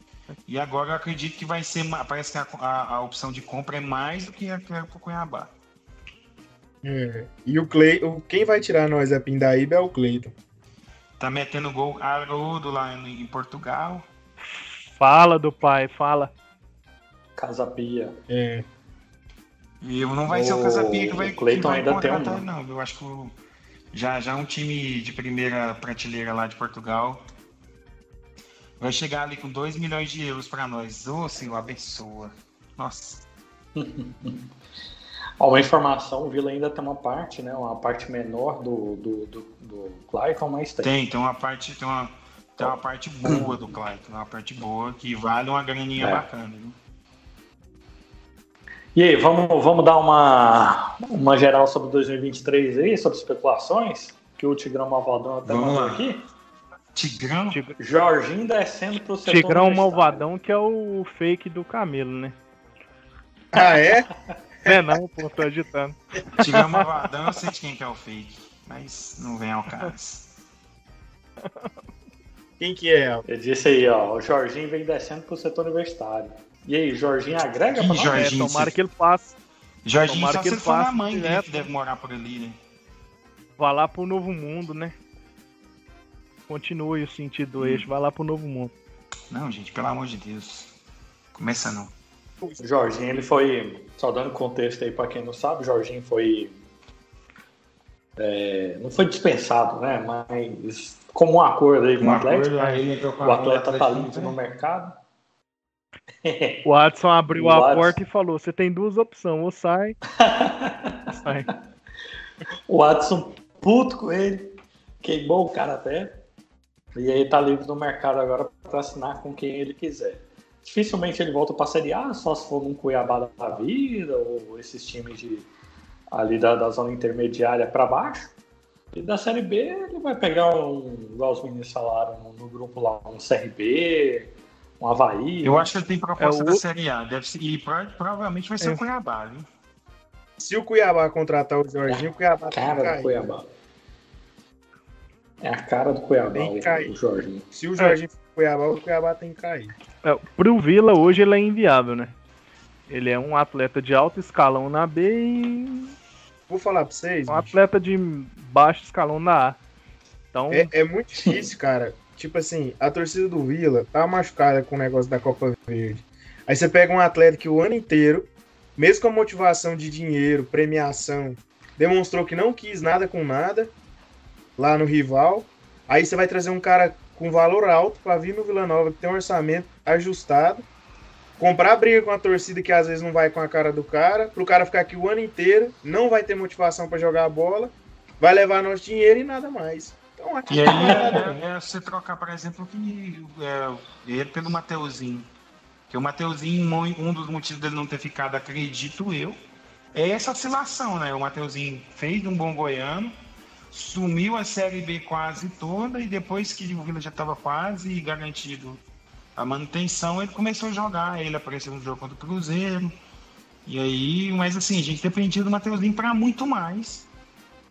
E agora eu acredito que vai ser. Parece que a, a, a opção de compra é mais do que a que era pro Cuiabá. É. E o Clay, quem vai tirar nós da Pindaíba é o Cleiton. Tá metendo gol agudo lá em, em Portugal. Fala do pai, fala. Casapia. É. E não vai o... ser o Casapia que vai, o Clayton vai ainda tem um. não. Eu acho que o... já, já um time de primeira prateleira lá de Portugal vai chegar ali com 2 milhões de euros para nós. Ô, oh, Senhor, abençoa. Nossa. Ó, uma informação, o Vila ainda tem uma parte, né? Uma parte menor do, do, do, do Clayton, mas tem. Tem, tem uma parte, tem uma, tem uma parte boa do Clayton, uma parte boa que vale uma graninha é. bacana, viu? E aí, vamos, vamos dar uma, uma geral sobre 2023 aí, sobre especulações? Que o Tigrão Malvadão até vamos mandou lá. aqui. Tigrão? Jorginho descendo pro setor Tigrão Malvadão, que é o fake do Camelo, né? Ah, é? É não, pô, tô agitando. Tigrão Malvadão, eu sei de quem que é o fake, mas não vem ao caso. Quem que é? Ele disse aí, ó, o Jorginho vem descendo pro setor universitário. E aí, Jorginho agrega pra nós? Jorginho, é, tomara se... que ele passe. Jorginho tomara só que se ele passe a mãe dele que deve morar por ali, né? Vá lá pro novo mundo, né? Continue o sentido do eixo, vai lá pro novo mundo. Não, gente, pelo amor de Deus. Começa não. O Jorginho, ele foi, só dando contexto aí pra quem não sabe, o Jorginho foi é, não foi dispensado, né? Mas como um acordo aí com um o Atlético, o atleta está livre no mercado. O Adson abriu o a Adson... porta e falou: você tem duas opções, ou sai. sai. O Adson puto com ele, queimou o cara até. E aí tá livre no mercado agora para assinar com quem ele quiser. Dificilmente ele volta para Série A, só se for num Cuiabá da vida, ou esses times de, ali da, da zona intermediária para baixo. E da Série B ele vai pegar um, igual os meninos falaram no, no grupo lá, um CRB, um Havaí. Eu acho que ele tem proposta é o... da Série A, deve ser, e provavelmente vai ser é. o Cuiabá, viu? Se o Cuiabá contratar o Jorginho, o Cuiabá cara do Cuiabá. É a cara do Cuiabá, tem que cair. o Jorginho. Se o Jorginho for Cuiabá, o Cuiabá tem que cair. É, pro Vila, hoje ele é inviável, né? Ele é um atleta de alto escalão na B e. Vou falar pra vocês. Um bicho. atleta de baixo escalão na A. Então... É, é muito difícil, cara. Tipo assim, a torcida do Vila tá machucada com o negócio da Copa Verde. Aí você pega um atleta que o ano inteiro, mesmo com a motivação de dinheiro, premiação, demonstrou que não quis nada com nada lá no rival. Aí você vai trazer um cara com valor alto para vir no Vila Nova, que tem um orçamento ajustado, comprar briga com a torcida que às vezes não vai com a cara do cara, pro cara ficar aqui o ano inteiro, não vai ter motivação para jogar a bola, vai levar nosso dinheiro e nada mais. Então, aqui e aí é, é, você trocar, por exemplo, que, é, ele pelo Mateuzinho. Que o Mateuzinho, um dos motivos dele não ter ficado, acredito eu, é essa oscilação, né? O Mateuzinho fez um bom goiano, sumiu a Série B quase toda e depois que o Vila já estava quase garantido a manutenção, ele começou a jogar. Ele apareceu no jogo contra o Cruzeiro. E aí, mas assim, a gente dependia do Mateuzinho para muito mais.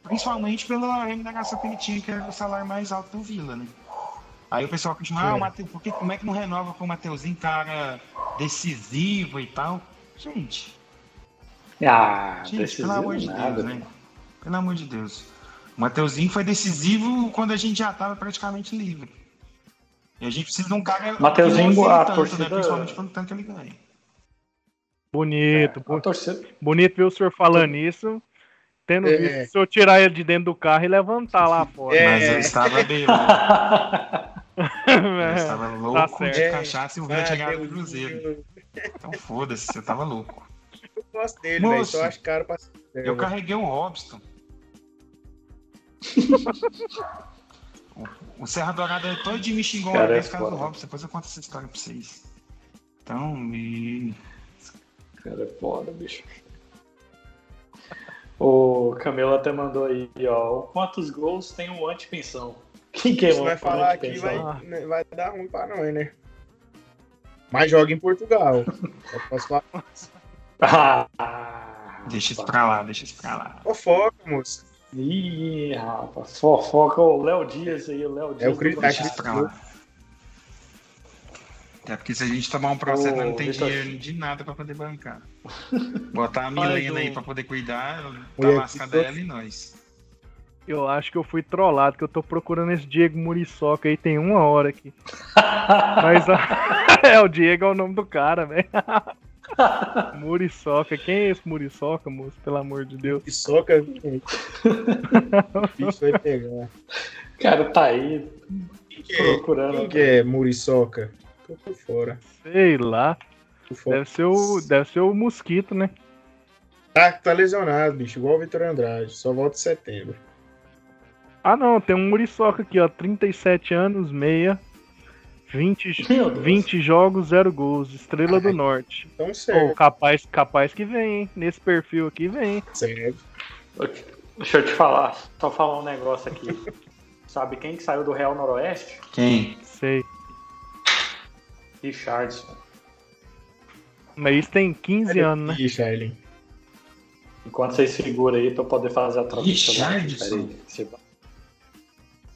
Principalmente pela remuneração que ele tinha, que era o salário mais alto do Vila, né? Aí o pessoal continua, ah, o Mateus, por que, como é que não renova com o Mateuzinho, cara decisivo e tal? Gente. Ah, gente, pelo amor de nada. Deus, né? Pelo amor de Deus. O Mateuzinho foi decisivo quando a gente já estava praticamente livre. E a gente precisa de um cara. Mateuzinho, a tanto, né? torcida. Né? Principalmente quando tanto ele ganha. Bonito. É, torcida... Bonito ver o senhor falando isso. Tendo é. visto o senhor tirar ele de dentro do carro e levantar lá fora. É. Mas eu estava bêbado. eu estava louco tá de cachaça e o Vila chegar no Cruzeiro. Então foda-se, você estava louco. Eu gosto dele, velho. Só acho caro pra. Eu carreguei o Robson. o, Serra Dourada todo de me xingou uma vez por causa do Robson. Depois eu conto essa história pra vocês. Então, e. Cara, é foda, bicho. O Camelo até mandou aí, ó. Quantos gols tem o antipensão? Quem que é o vai falar aqui vai, né, vai dar ruim pra nós, né? Mas joga em Portugal. posso falar. Ah, deixa isso pra lá, deixa isso pra lá. Fofoca, moça. Ih, rapaz, fofoca o Léo Dias aí, o Léo Dias. É o Cris pra lá. Até porque se a gente tomar um processo, oh, não tem dinheiro eu... de nada pra poder bancar. Botar a Milena aí pra poder cuidar, tá lascada ela e nós. Eu acho que eu fui trollado, que eu tô procurando esse Diego Muriçoca aí tem uma hora aqui. Mas é, o Diego é o nome do cara, velho. Muriçoca. Quem é esse Muriçoca, moço? Pelo amor de Deus. Muriçoca. Isso vai pegar. Cara, tá aí. Quem é? procurando. Quem que é Muriçoca? Tô por fora. Sei lá. Deve ser, o, deve ser o Mosquito, né? Tá, tá lesionado, bicho. Igual o Vitor Andrade. Só volta em setembro. Ah, não. Tem um Muriçoca aqui, ó. 37 anos, meia. 20, 20 jogos, 0 gols. Estrela do Norte. Então, certo. Oh, capaz, capaz que vem, hein? Nesse perfil aqui vem. Certo. Deixa eu te falar. Só falar um negócio aqui. Sabe quem que saiu do Real Noroeste? Quem? Sei. Richardson. Mas isso tem 15 anos, né? Richardson. Enquanto vocês seguram aí pra eu poder fazer a tradução. Richardson.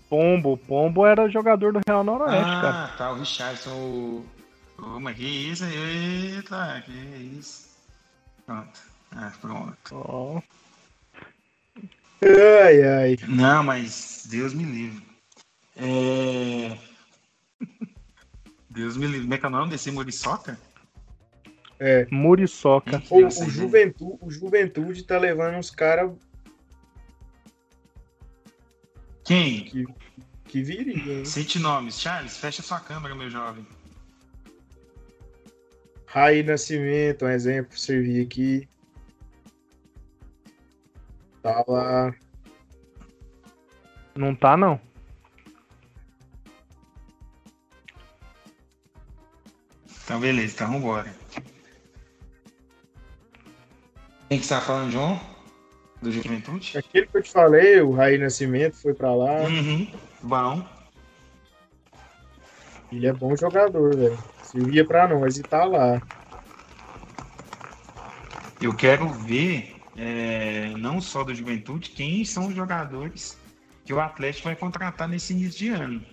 Pombo. Pombo era jogador do Real Noroeste, ah, cara. Ah, tá, o Richardson. O... Mas que isso? Eita, que isso. Pronto. Ah, pronto. Oh. Ai, ai. Não, mas Deus me livre. É... Deus me livre. Como é que é o nome desse Muriçoca? É. Muriçoca. O, o, Juventude, o Juventude tá levando uns caras Quem? Que, que viria. hein? Cite nomes. Charles, fecha sua câmera, meu jovem. Raí Nascimento, um exemplo, servir aqui. Tá lá. Não tá, não. Então, beleza, então vambora. Quem que você tá falando, João? Do Juventude? Aquele que eu te falei, o Raí Nascimento foi pra lá. Uhum. Bom. Ele é bom jogador, velho. Servia pra nós e tá lá. Eu quero ver, é, não só do Juventude, quem são os jogadores que o Atlético vai contratar nesse início de ano.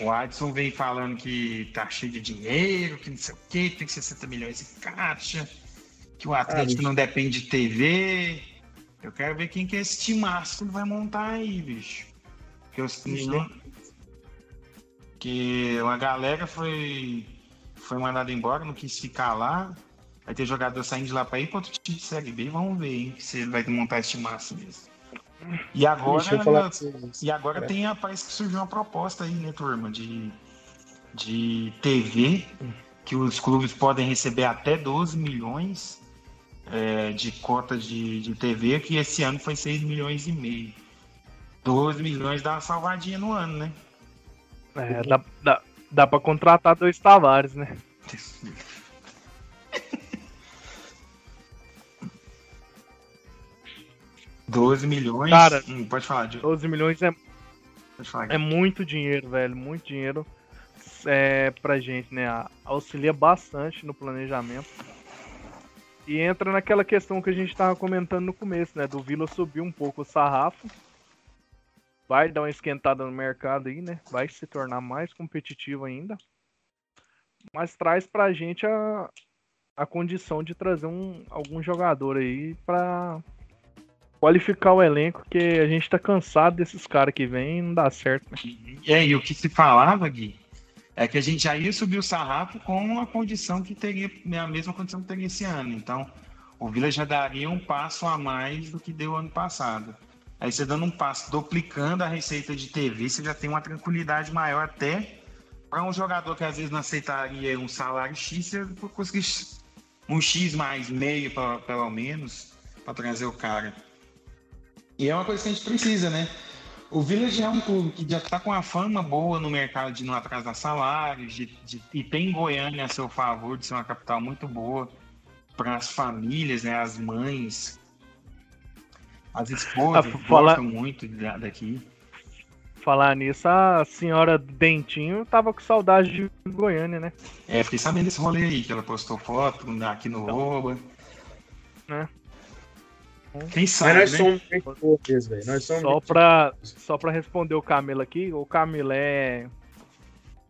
O Adson vem falando que tá cheio de dinheiro, que não sei o que, tem 60 milhões de caixa, que o Atlético não depende de TV. Eu quero ver quem que é esse timaço que ele vai montar aí, bicho. Que eu Bicho, que uma galera foi, foi mandada embora, não quis ficar lá. Vai ter jogador saindo de lá para ir para outro time de Série B. Vamos ver hein, se ele vai montar esse timaço mesmo. E agora, Deixa eu falar pra vocês. e agora É. tem a, parece que surgiu uma proposta aí, né, turma, de, de TV, que os clubes podem receber até 12 milhões é, de cotas de, de TV, que esse ano foi 6 milhões e meio. 12 milhões dá uma salvadinha no ano, né? É, dá, dá, dá pra contratar dois Tavares, né? 12 milhões. Cara, Hum, pode falar, Diogo. 12 milhões é, falar. é muito dinheiro, velho. Muito dinheiro é, pra gente, né? Auxilia bastante no planejamento. E entra naquela questão que a gente tava comentando no começo, né? Do Vila subir um pouco o sarrafo. Vai dar uma esquentada no mercado aí, né? Vai se tornar mais competitivo ainda. Mas traz pra gente a, a condição de trazer um, algum jogador aí pra qualificar o elenco, que a gente tá cansado desses caras que vêm e não dá certo, né? É, e o que se falava, Gui, é que a gente já ia subir o sarrafo com a condição que teria, a mesma condição que teria esse ano. Então, o Vila já daria um passo a mais do que deu ano passado. Aí você dando um passo, duplicando a receita de TV, você já tem uma tranquilidade maior até para um jogador que às vezes não aceitaria um salário X, você conseguir um X mais meio, pra- pelo menos, para trazer o cara. E é uma coisa que a gente precisa, né? O Village é um clube que já está com uma fama boa no mercado de não atrasar salários, de, de- e tem Goiânia a seu favor de ser uma capital muito boa para as famílias, né, as mães, as esposas Ah, fala- gostam muito da- daqui. Falar nisso, a senhora Dentinho tava com saudade de Goiânia, né? É, fiquei sabendo desse rolê aí, que ela postou foto aqui no Oba. Né? Quem Mas sabe, nós né? somos poucos, velho. Nós somos Só pra, só pra responder o Camilo aqui, o Camilo é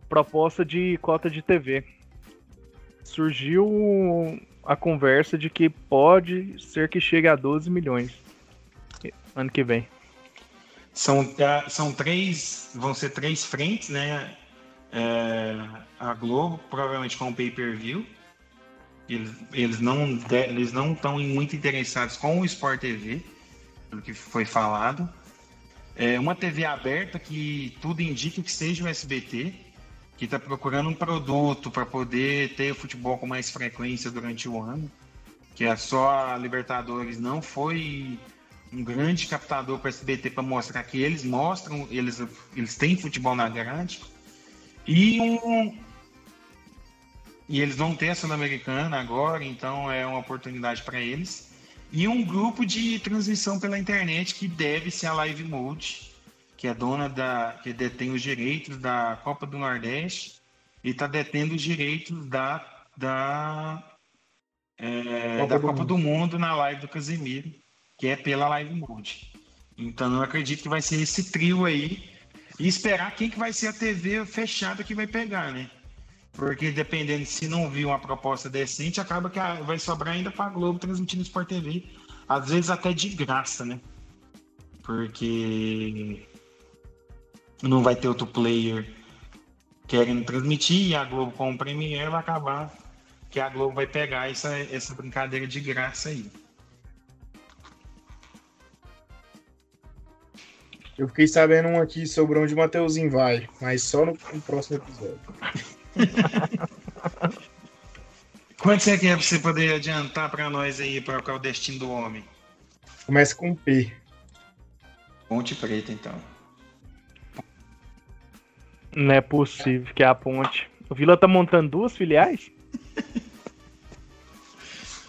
proposta de cota de TV. Surgiu a conversa de que pode ser que chegue a 12 milhões ano que vem. São, ah, são três, vão ser três frentes, né? É, a Globo, provavelmente com o pay-per-view. Eles, eles não eles não estão muito interessados com o Sport TV, pelo que foi falado. É uma TV aberta que tudo indica que seja o SBT, que está procurando um produto para poder ter o futebol com mais frequência durante o ano. Que é só a Libertadores não foi um grande captador para SBT para mostrar que eles mostram, eles, eles têm futebol na grade. E um. E eles vão ter a Sul-Americana agora, então é uma oportunidade para eles. E um grupo de transmissão pela internet que deve ser a Live Mode, que é dona da. que detém os direitos da Copa do Nordeste e está detendo os direitos da. da é, Copa da do Copa Mundo. do Mundo na live do Casemiro, que é pela Live Mode. Então eu acredito que vai ser esse trio aí. E esperar quem que vai ser a TV fechada que vai pegar, né? Porque dependendo se não vir uma proposta decente, acaba que vai sobrar ainda para a Globo transmitindo Sport TV. Às vezes até de graça, né? Porque não vai ter outro player querendo transmitir e a Globo com o Premiere vai acabar que a Globo vai pegar essa, essa brincadeira de graça aí. Eu fiquei sabendo um aqui sobre onde o Mateuzinho vai, mas só no, no próximo episódio. Quanto você quer pra você poder adiantar pra nós aí para qual é o destino do homem? Começa com P. Ponte Preta, então. Não é possível que é a ponte. O Vila tá montando duas filiais?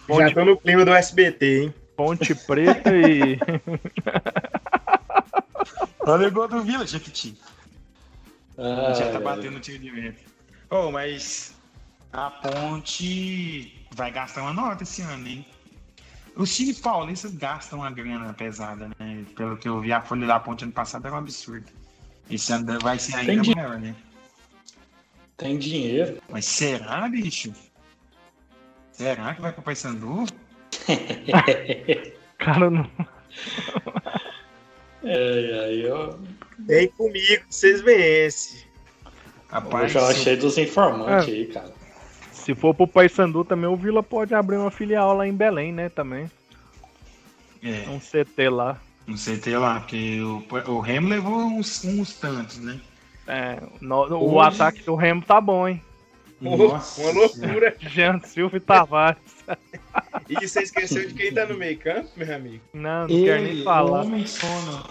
Já Ponte, tô no clima do SBT, hein? ponte Preta e. Olha o gol do Vila, Jequiti. Ah, Já tá batendo o tiro de meta. Oh, mas a ponte vai gastar uma nota esse ano, hein? Os times paulistas gastam uma grana pesada, né? Pelo que eu vi, a folha da ponte ano passado era um absurdo. Esse ano vai ser ainda Entendi. maior, né? Tem dinheiro. Mas será, bicho? Será que vai pro Paysandu? Cara, não. É, aí eu, Vem comigo, vocês vencem. Eu Rapaz, já se- achei dos informantes É. aí, cara. Se for pro Paysandu também, o Vila pode abrir uma filial lá em Belém, né? Também. é, Um CT lá. sei ter lá, porque o, o Remo levou uns, uns tantos, né? É, no- o Hoje- ataque do Remo tá bom, hein? Nossa uma loucura. Jean Silva e Tavares. E você esqueceu de quem tá no meio campo, meu amigo? Não, não quero nem falar. homem sono.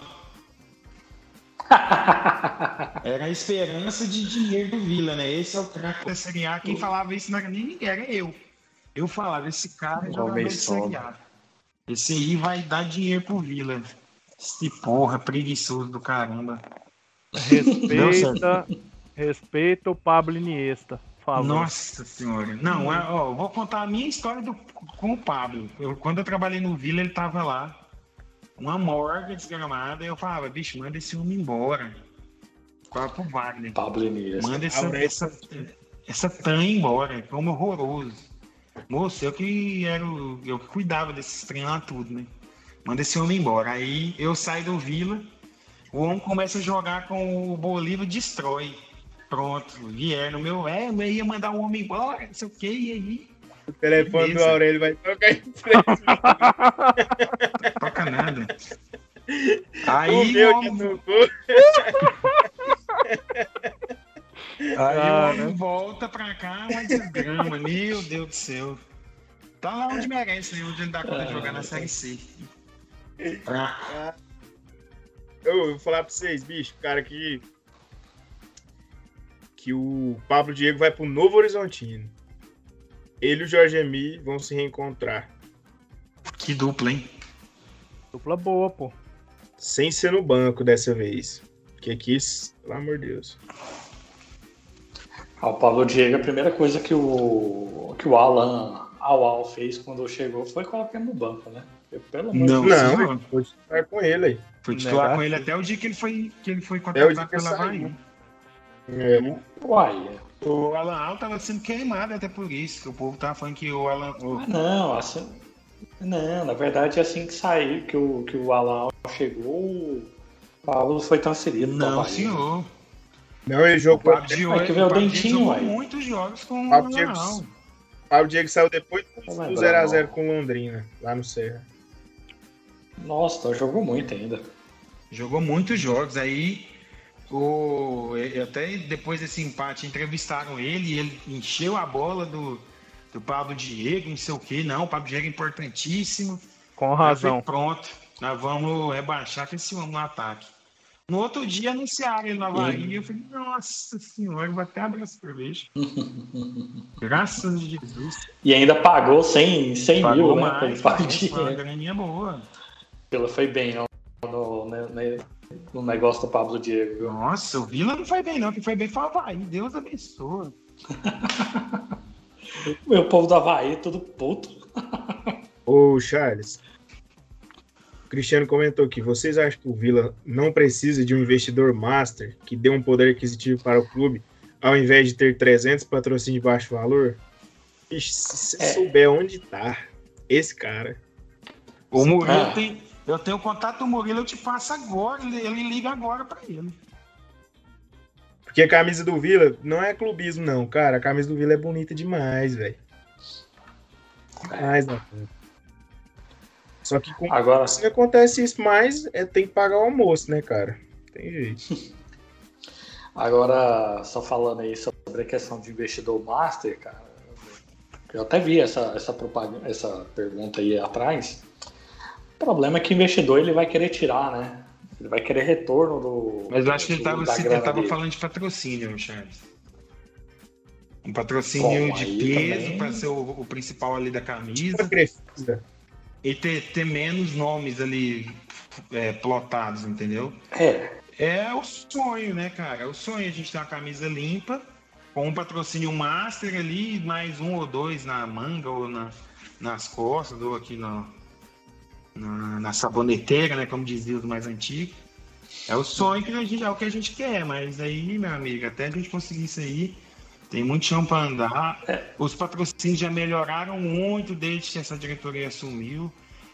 Era a esperança de dinheiro do Vila, né? Esse é o craque da Série A. Quem falava isso não era nem ninguém, era eu. Eu falava, esse cara é jogador de Série. A. Esse aí vai dar dinheiro pro Vila. Esse porra, preguiçoso do caramba. Respeita, respeita o Pablo Iniesta. Falou. Nossa senhora. Não, ó, eu vou contar a minha história do- com o Pablo. Eu, quando eu trabalhei no Vila, ele tava lá. Uma morga desgramada. Eu falava, bicho, manda esse homem embora. Qual pro Wagner? Pablo Iniesta. Manda essa, Aurélio. essa, essa tan embora. Como horroroso. Moço, eu que era o, eu que cuidava desses trem lá tudo, né? Manda esse homem embora. Aí eu saio do Vila, o homem começa a jogar com o Bolívar destrói. Pronto, vieram meu, é, eu ia mandar o homem embora, não sei o que, e aí? O telefone do Beleza. Aurélio vai tocar em frente. Toca nada. O Aí, meu o que homem, tocou. aí Ah, o homem volta pra cá, uma desgrama, meu Deus do céu. Tá lá onde merece, né? Onde ele dá conta de jogar na Série C. Ah, Eu vou falar pra vocês, bicho, cara, que. Que o Pablo Diego vai pro Novo Horizontino. Ele e o Jorge Emi vão se reencontrar. que dupla, hein? Dupla boa, pô. Sem ser no banco dessa vez. Porque aqui, pelo amor de Deus. Ah, o Pablo Diego, a primeira coisa que o, que o Alan Awal fez quando chegou foi colocar ele no banco, né? Eu, pelo amor Não. de Deus. Não, senhor. vou estar com ele aí. Foi titular com ele até o dia que ele foi, que ele foi o dia contratado que pela. Havaí. É, Uai, O Alan Al tava sendo queimado até por isso, que o povo tava falando que o Alan. o- Ah, não, assim. Não, na verdade, assim que saiu, que o, que o Alan chegou, o Paulo foi transferido. Não, senhor. Não, ele O jogou. Pablo Diego, que ver o o dentinho, jogou muitos jogos com o Pablo Alan Diego- Al. O Pablo Diego saiu depois do lembro, 0x0 não. com Londrina, lá no Serra. Nossa, jogou muito ainda. Jogou muitos jogos. Aí, o, e- até depois desse empate, entrevistaram ele e ele encheu a bola do, do Pablo Diego, não sei o quê. Não, o Pablo Diego é importantíssimo. Com razão. pronto, nós vamos rebaixar com esse homem no ataque. No outro dia anunciaram ele no Havaí e eu falei, nossa senhora, vou até abrir a cerveja. Graças a Jesus. E ainda pagou 100, 100 Pagou mil, né? mais, Pelo pagou Pablo uma Diego. graninha boa. Ela foi bem no, no, né, no negócio do Pablo Diego. viu? Nossa, o Vila não foi bem não, que foi bem foi o Havaí, Deus abençoe. Meu povo do Havaí, tudo puto. Ô, Charles. O Cristiano comentou aqui: vocês acham que o Vila não precisa de um investidor master que dê um poder aquisitivo para o clube, ao invés de ter 300 patrocínios de baixo valor? Ixi, se você É. souber onde tá esse cara. O Murilo Ah. tem. Eu tenho o contato do Murilo, eu te passo agora, ele, ele liga agora pra ele. Porque a camisa do Vila não é clubismo, não, cara. A camisa do Vila é bonita demais, velho. Demais, né? Só que com Agora, se acontece isso mais, é, tem que pagar o almoço, né, cara? Tem jeito. agora, só falando aí sobre a questão de investidor master, cara, eu até vi essa, essa, propaganda, essa pergunta aí atrás. O problema é que o investidor ele vai querer tirar, né? Ele vai querer retorno do. Mas eu acho que ele estava falando de patrocínio, Charles. Um patrocínio Bom, de peso também- para ser o, o principal ali da a camisa e ter, ter menos nomes ali é, plotados, entendeu? É, É o sonho, né, cara? É o sonho a gente ter uma camisa limpa, com um patrocínio master ali, mais um ou dois na manga ou na, nas costas, ou aqui no, na, na saboneteira, né? Como diziam os mais antigos. É o sonho que a gente, é o que a gente quer, mas aí, meu amigo, até a gente conseguir isso aí, tem muito chão para andar. Os patrocínios já melhoraram muito desde que essa diretoria assumiu.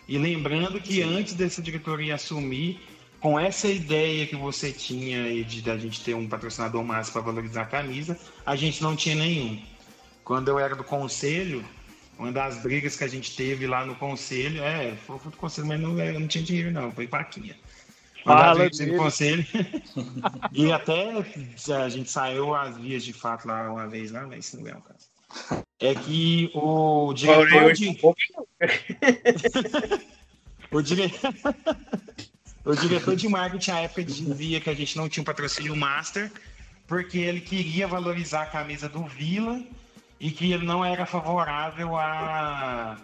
E lembrando que antes dessa diretoria assumir, com essa ideia que você tinha aí de da gente ter um patrocinador máximo para valorizar a camisa, a gente não tinha nenhum. Quando eu era do conselho, uma das brigas que a gente teve lá no conselho, é, foi do conselho, mas não, eu não tinha dinheiro não, foi das Fala do dele. conselho. e até a gente saiu às vias de fato lá uma vez lá, mas isso não é o caso. É que o diretor de... um. O, dire... o diretor de marketing à época dizia que a gente não tinha um patrocínio master porque ele queria valorizar a camisa do Vila e que ele não era favorável a,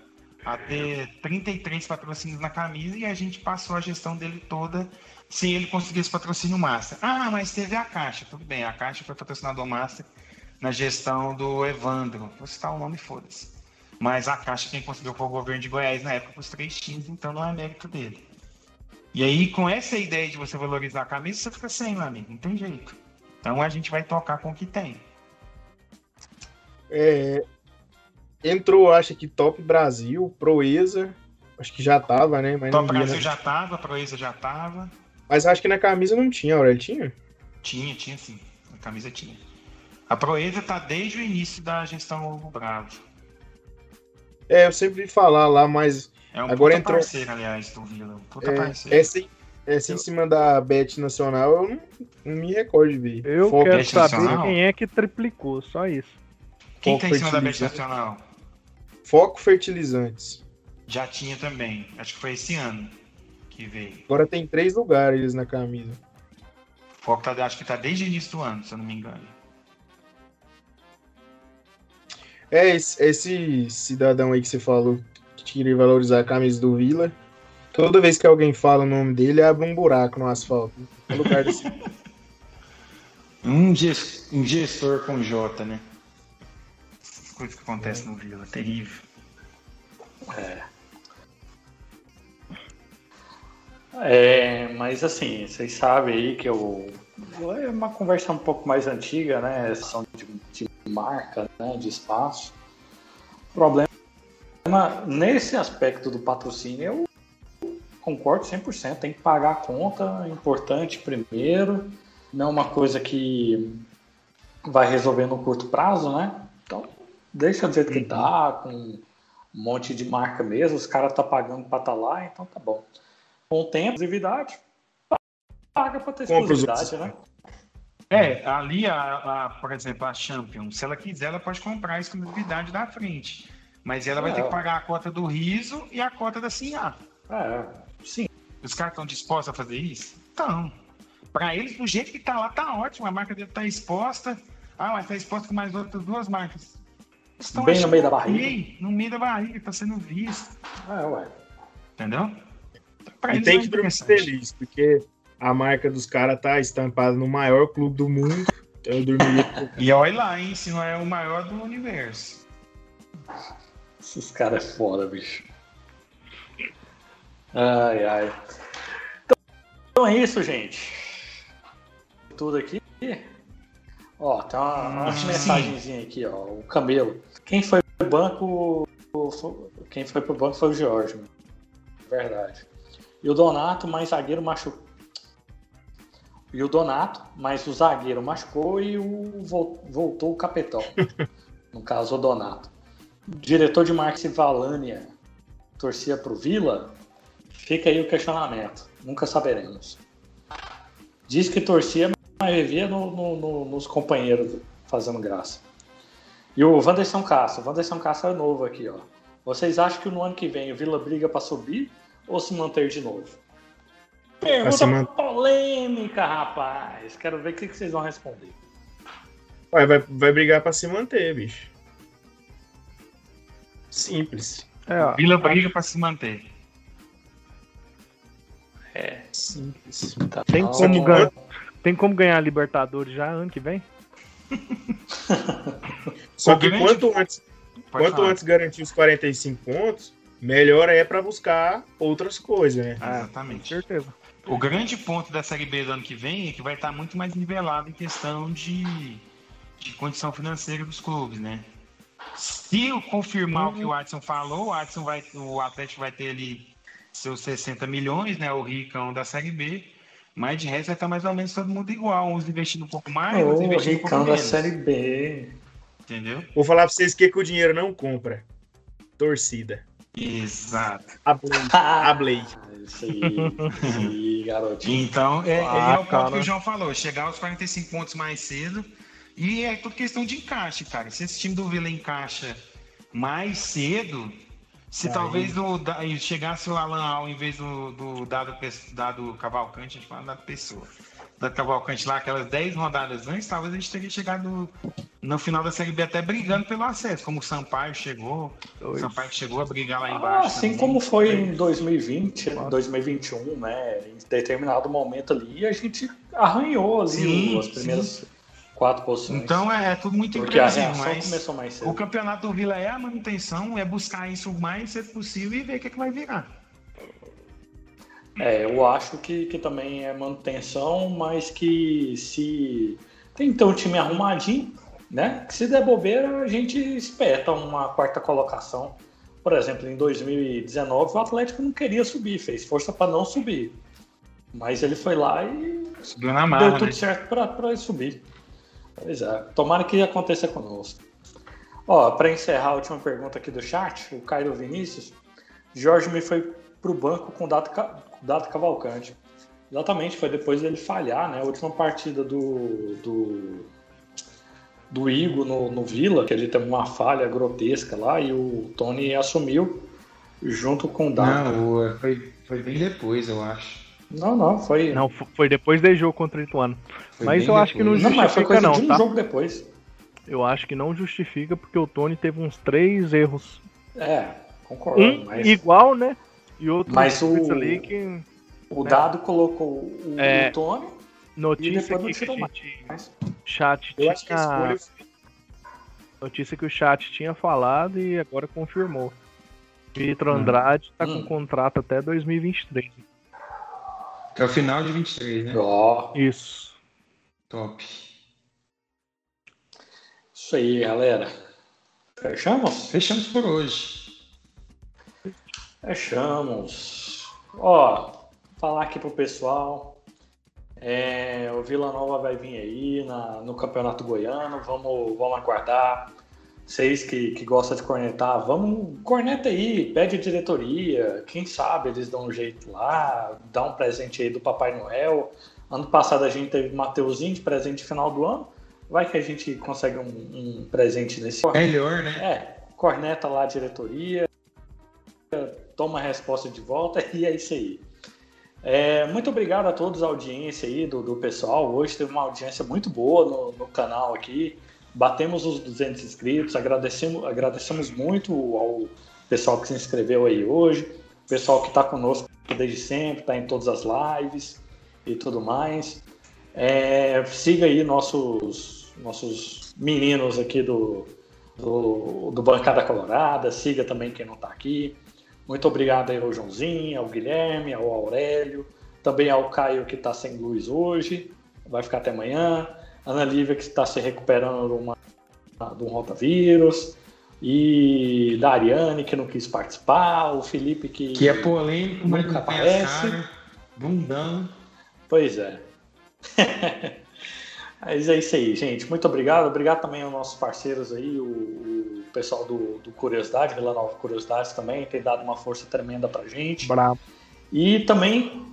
a ter 33 patrocínios na camisa e a gente passou a gestão dele toda sem ele conseguir esse patrocínio master. Ah, mas teve a Caixa. Tudo bem, a Caixa foi patrocinador master na gestão do Evandro. Vou citar o nome, foda-se. Mas a Caixa quem conseguiu foi o governo de Goiás na época os três times, então não é mérito dele. E aí, com essa ideia de você valorizar a camisa, você fica sem, meu amigo, não tem jeito. Então a gente vai tocar com o que tem. É, entrou, acho que Top Brasil, Proeza. Acho que já tava, né? Mas, via, Brasil né? já tava, Proeza já tava. Mas acho que na camisa não tinha, Aurélio, tinha? Tinha, tinha sim. A camisa tinha. A Proeza tá desde o início da gestão Ovo Bravo. É, eu sempre vi falar lá, mas É um Agora puta entrou- parceiro, aliás, do Vila. Um puta é, parceiro. essa, em- essa em cima da Bet Nacional eu não, não me recordo de ver. Eu Foco- quero saber Nacional? quem é que triplicou, só isso. Quem tá em cima da fertilizante. Nacional? Foco Fertilizantes. Já tinha também. Acho que foi esse ano que veio. Agora tem três lugares na camisa. Foco tá, acho que tá desde o início do ano, se eu não me engano. É, esse, esse cidadão aí que você falou que queria valorizar a camisa do Vila. Toda vez que alguém fala o nome dele, abre um buraco no asfalto. No lugar desse... Um, ges- um gestor com J, né? Coisas que acontecem no Vila, terrível. É, mas assim, vocês sabem aí que eu. É uma conversa um pouco mais antiga, né? São de, de marca, né? De espaço. O problema nesse aspecto do patrocínio, eu concordo 100%. Tem que pagar a conta, é importante primeiro. Não é uma coisa que vai resolver no curto prazo, né? Deixa do jeito que tá, com um monte de marca mesmo. Os caras tá pagando para estar lá, então tá bom com o tempo, exclusividade, paga para ter exclusividade, né? É, ali, a, a, por exemplo, a Champions, se ela quiser, ela pode comprar a exclusividade da frente. Mas ela vai É. ter que pagar a cota do riso e a cota da Sinhá. É, sim. Os caras estão dispostos a fazer isso? Estão. Para eles, do jeito que tá lá, tá ótimo. A marca dele tá exposta. Ah, mas tá exposta com mais outras duas marcas. Estão Bem no meio da ok, barriga. No meio da barriga, tá sendo visto. É, ué. Entendeu? Pra E eles tem é que dormir interessante. feliz, porque a marca dos caras tá estampada no maior clube do mundo. Então eu dormiria. E olha lá, hein? Se não é o maior do universo. Esses caras é foda, bicho. Ai, ai. Então, então é isso, gente. Tudo aqui. Ó, tem uma, uma Hum, sim. mensagenzinha aqui, ó. O Camelo. Quem foi pro banco. foi- Quem foi pro banco foi o Jorge. mano. Verdade. E o Donato, mais zagueiro machucou. E o Donato, mas o zagueiro machucou e o vol- voltou o capitão. no caso, o Donato. Diretor de marketing Valânia torcia pro Vila. Fica aí o questionamento. Nunca saberemos. Diz que torcia, mas via no, no, no, nos companheiros fazendo graça. E o Wanderson Castro. O Wanderson Castro é novo aqui, ó. Vocês acham que no ano que vem o Vila briga para subir ou se manter de novo? Pergunta man... polêmica, rapaz. Quero ver o que vocês vão responder. Ué, vai, vai brigar para se manter, bicho. Simples. É, Vila briga para se manter. É. Simples. Tá. Tem, como ganhar, tem como ganhar a Libertadores já ano que vem? Só que quanto antes, quanto antes garantir os 45 pontos, melhor é para buscar outras coisas, né? Ah, exatamente. Com certeza. O grande ponto da Série B do ano que vem é que vai estar muito mais nivelado em questão de, de condição financeira dos clubes, né? Se eu confirmar uhum. o que o Adson falou, o Adson vai, o Atlético vai ter ali seus 60 milhões, né? O Ricão da Série B. Mas de resto vai estar mais ou menos todo mundo igual. Uns investindo um pouco mais, oh, outros investindo um pouco menos. da Série B. Entendeu? Vou falar pra vocês o que, que o dinheiro não compra. Torcida. Exato. A Blade. A Blade. Isso aí, isso aí garotinho. Então, é, ah, é o ponto que o João falou. Chegar aos 45 pontos mais cedo. E é tudo questão de encaixe, cara. Se esse time do Vila encaixa mais cedo, se Aí. talvez o, chegasse o Alan Al em vez do, do dado, dado Cavalcante, a gente fala dado Pessoa. Dado Cavalcante lá, aquelas 10 rodadas antes, talvez a gente teria chegado no final da Série B até brigando pelo acesso, como o Sampaio chegou. O Sampaio chegou a brigar lá embaixo. Ah, assim também. como foi em 2020, 2021, né? Em determinado momento ali, a gente arranhou ali sim, as primeiras. Sim quatro posições. Então é, é tudo muito Porque imprevisível, a mas começou mais cedo. o campeonato do Vila é a manutenção, é buscar isso o mais cedo possível e ver o que, é que vai virar. É, eu acho que, que também é manutenção, mas que se tem ter um time arrumadinho, né? Que se der bobeira, a gente espeta uma quarta colocação. Por exemplo, em 2019 o Atlético não queria subir, fez força para não subir. Mas ele foi lá e Subiu na marra, deu tudo né? certo para subir. Pois é. Tomara que aconteça conosco. Ó, para encerrar a última pergunta aqui do chat, o Cairo Vinícius, Jorge me foi para o banco com dado, dado Cavalcante. Exatamente, foi depois dele falhar, né? A última partida do, do, do Igor no, no Vila, que ele teve uma falha grotesca lá e o Tony assumiu junto com o Dado. Não, foi, foi bem depois, eu acho. Não, não, foi. Não, foi depois desse jogo contra o Ituano. Foi mas eu acho que não justifica, não. Mas foi coisa não, de um tá? jogo depois. Eu acho que não justifica porque o Tony teve uns três erros. É, concordo. Um mas... igual, né? E outro mas o... ali que. O né? dado colocou o, é... o Tony. Notícia que, que a gente. Chat eu tinha. Escolha... Notícia que o chat tinha falado e agora confirmou. Vitor hum. Andrade está hum. com contrato até 2023. Até o final de 23, né? Ó. Oh. Isso. Top. Isso aí, galera. Fechamos? Fechamos por hoje. Fechamos. Ó, falar aqui pro pessoal. É, o Vila Nova vai vir aí na, no Campeonato Goiano. Vamos, vamos aguardar. Vocês que, que gostam de cornetar, vamos, corneta aí, pede diretoria, quem sabe eles dão um jeito lá, dá um presente aí do Papai Noel. Ano passado a gente teve Mateuzinho de presente de final do ano, vai que a gente consegue um, um presente nesse Melhor, né? É, corneta lá a diretoria, toma a resposta de volta e é isso aí. É, muito obrigado a todos a audiência aí do, do pessoal. Hoje teve uma audiência muito boa no, no canal aqui batemos os 200 inscritos, agradecemos, agradecemos muito ao pessoal que se inscreveu aí hoje, pessoal que está conosco desde sempre, está em todas as lives e tudo mais. É, siga aí nossos, nossos meninos aqui do, do, do Bancada Colorada, siga também quem não está aqui. Muito obrigado aí ao Joãozinho, ao Guilherme, ao Aurélio, também ao Caio que está sem luz hoje, vai ficar até amanhã. Ana Lívia que está se recuperando de, uma, de um rotavírus, e da Ariane que não quis participar, o Felipe que. Que é polêmico, mas nunca aparece. Cara, bundão. Pois é. Mas é isso aí, gente. Muito obrigado. Obrigado também aos nossos parceiros aí, o, o pessoal do, do Curiosidade, Vila Nova Curiosidades também, tem dado uma força tremenda pra gente. Bravo. E também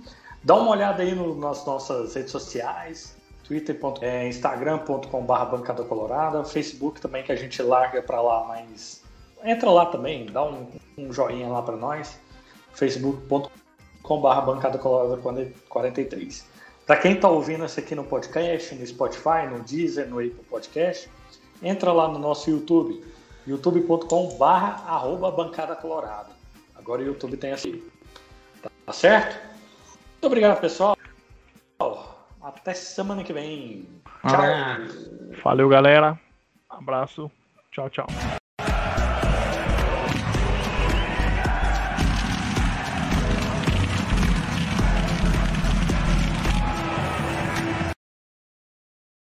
dá uma olhada aí no, nas nossas redes sociais, Twitter, é, Instagram.com.br Bancada Colorada, Facebook também que a gente larga para lá, mas entra lá também, dá um, um joinha lá para nós, facebook.com.br Bancada Colorada 43. Para quem está ouvindo isso aqui no podcast, no Spotify, no Deezer, no Apple Podcast, entra lá no nosso YouTube, youtube.com.br Bancada Colorada. Agora o YouTube tem assim. Tá certo? Muito obrigado, pessoal. Até semana que vem. Tchau. Valeu, galera. Abraço. Tchau, tchau.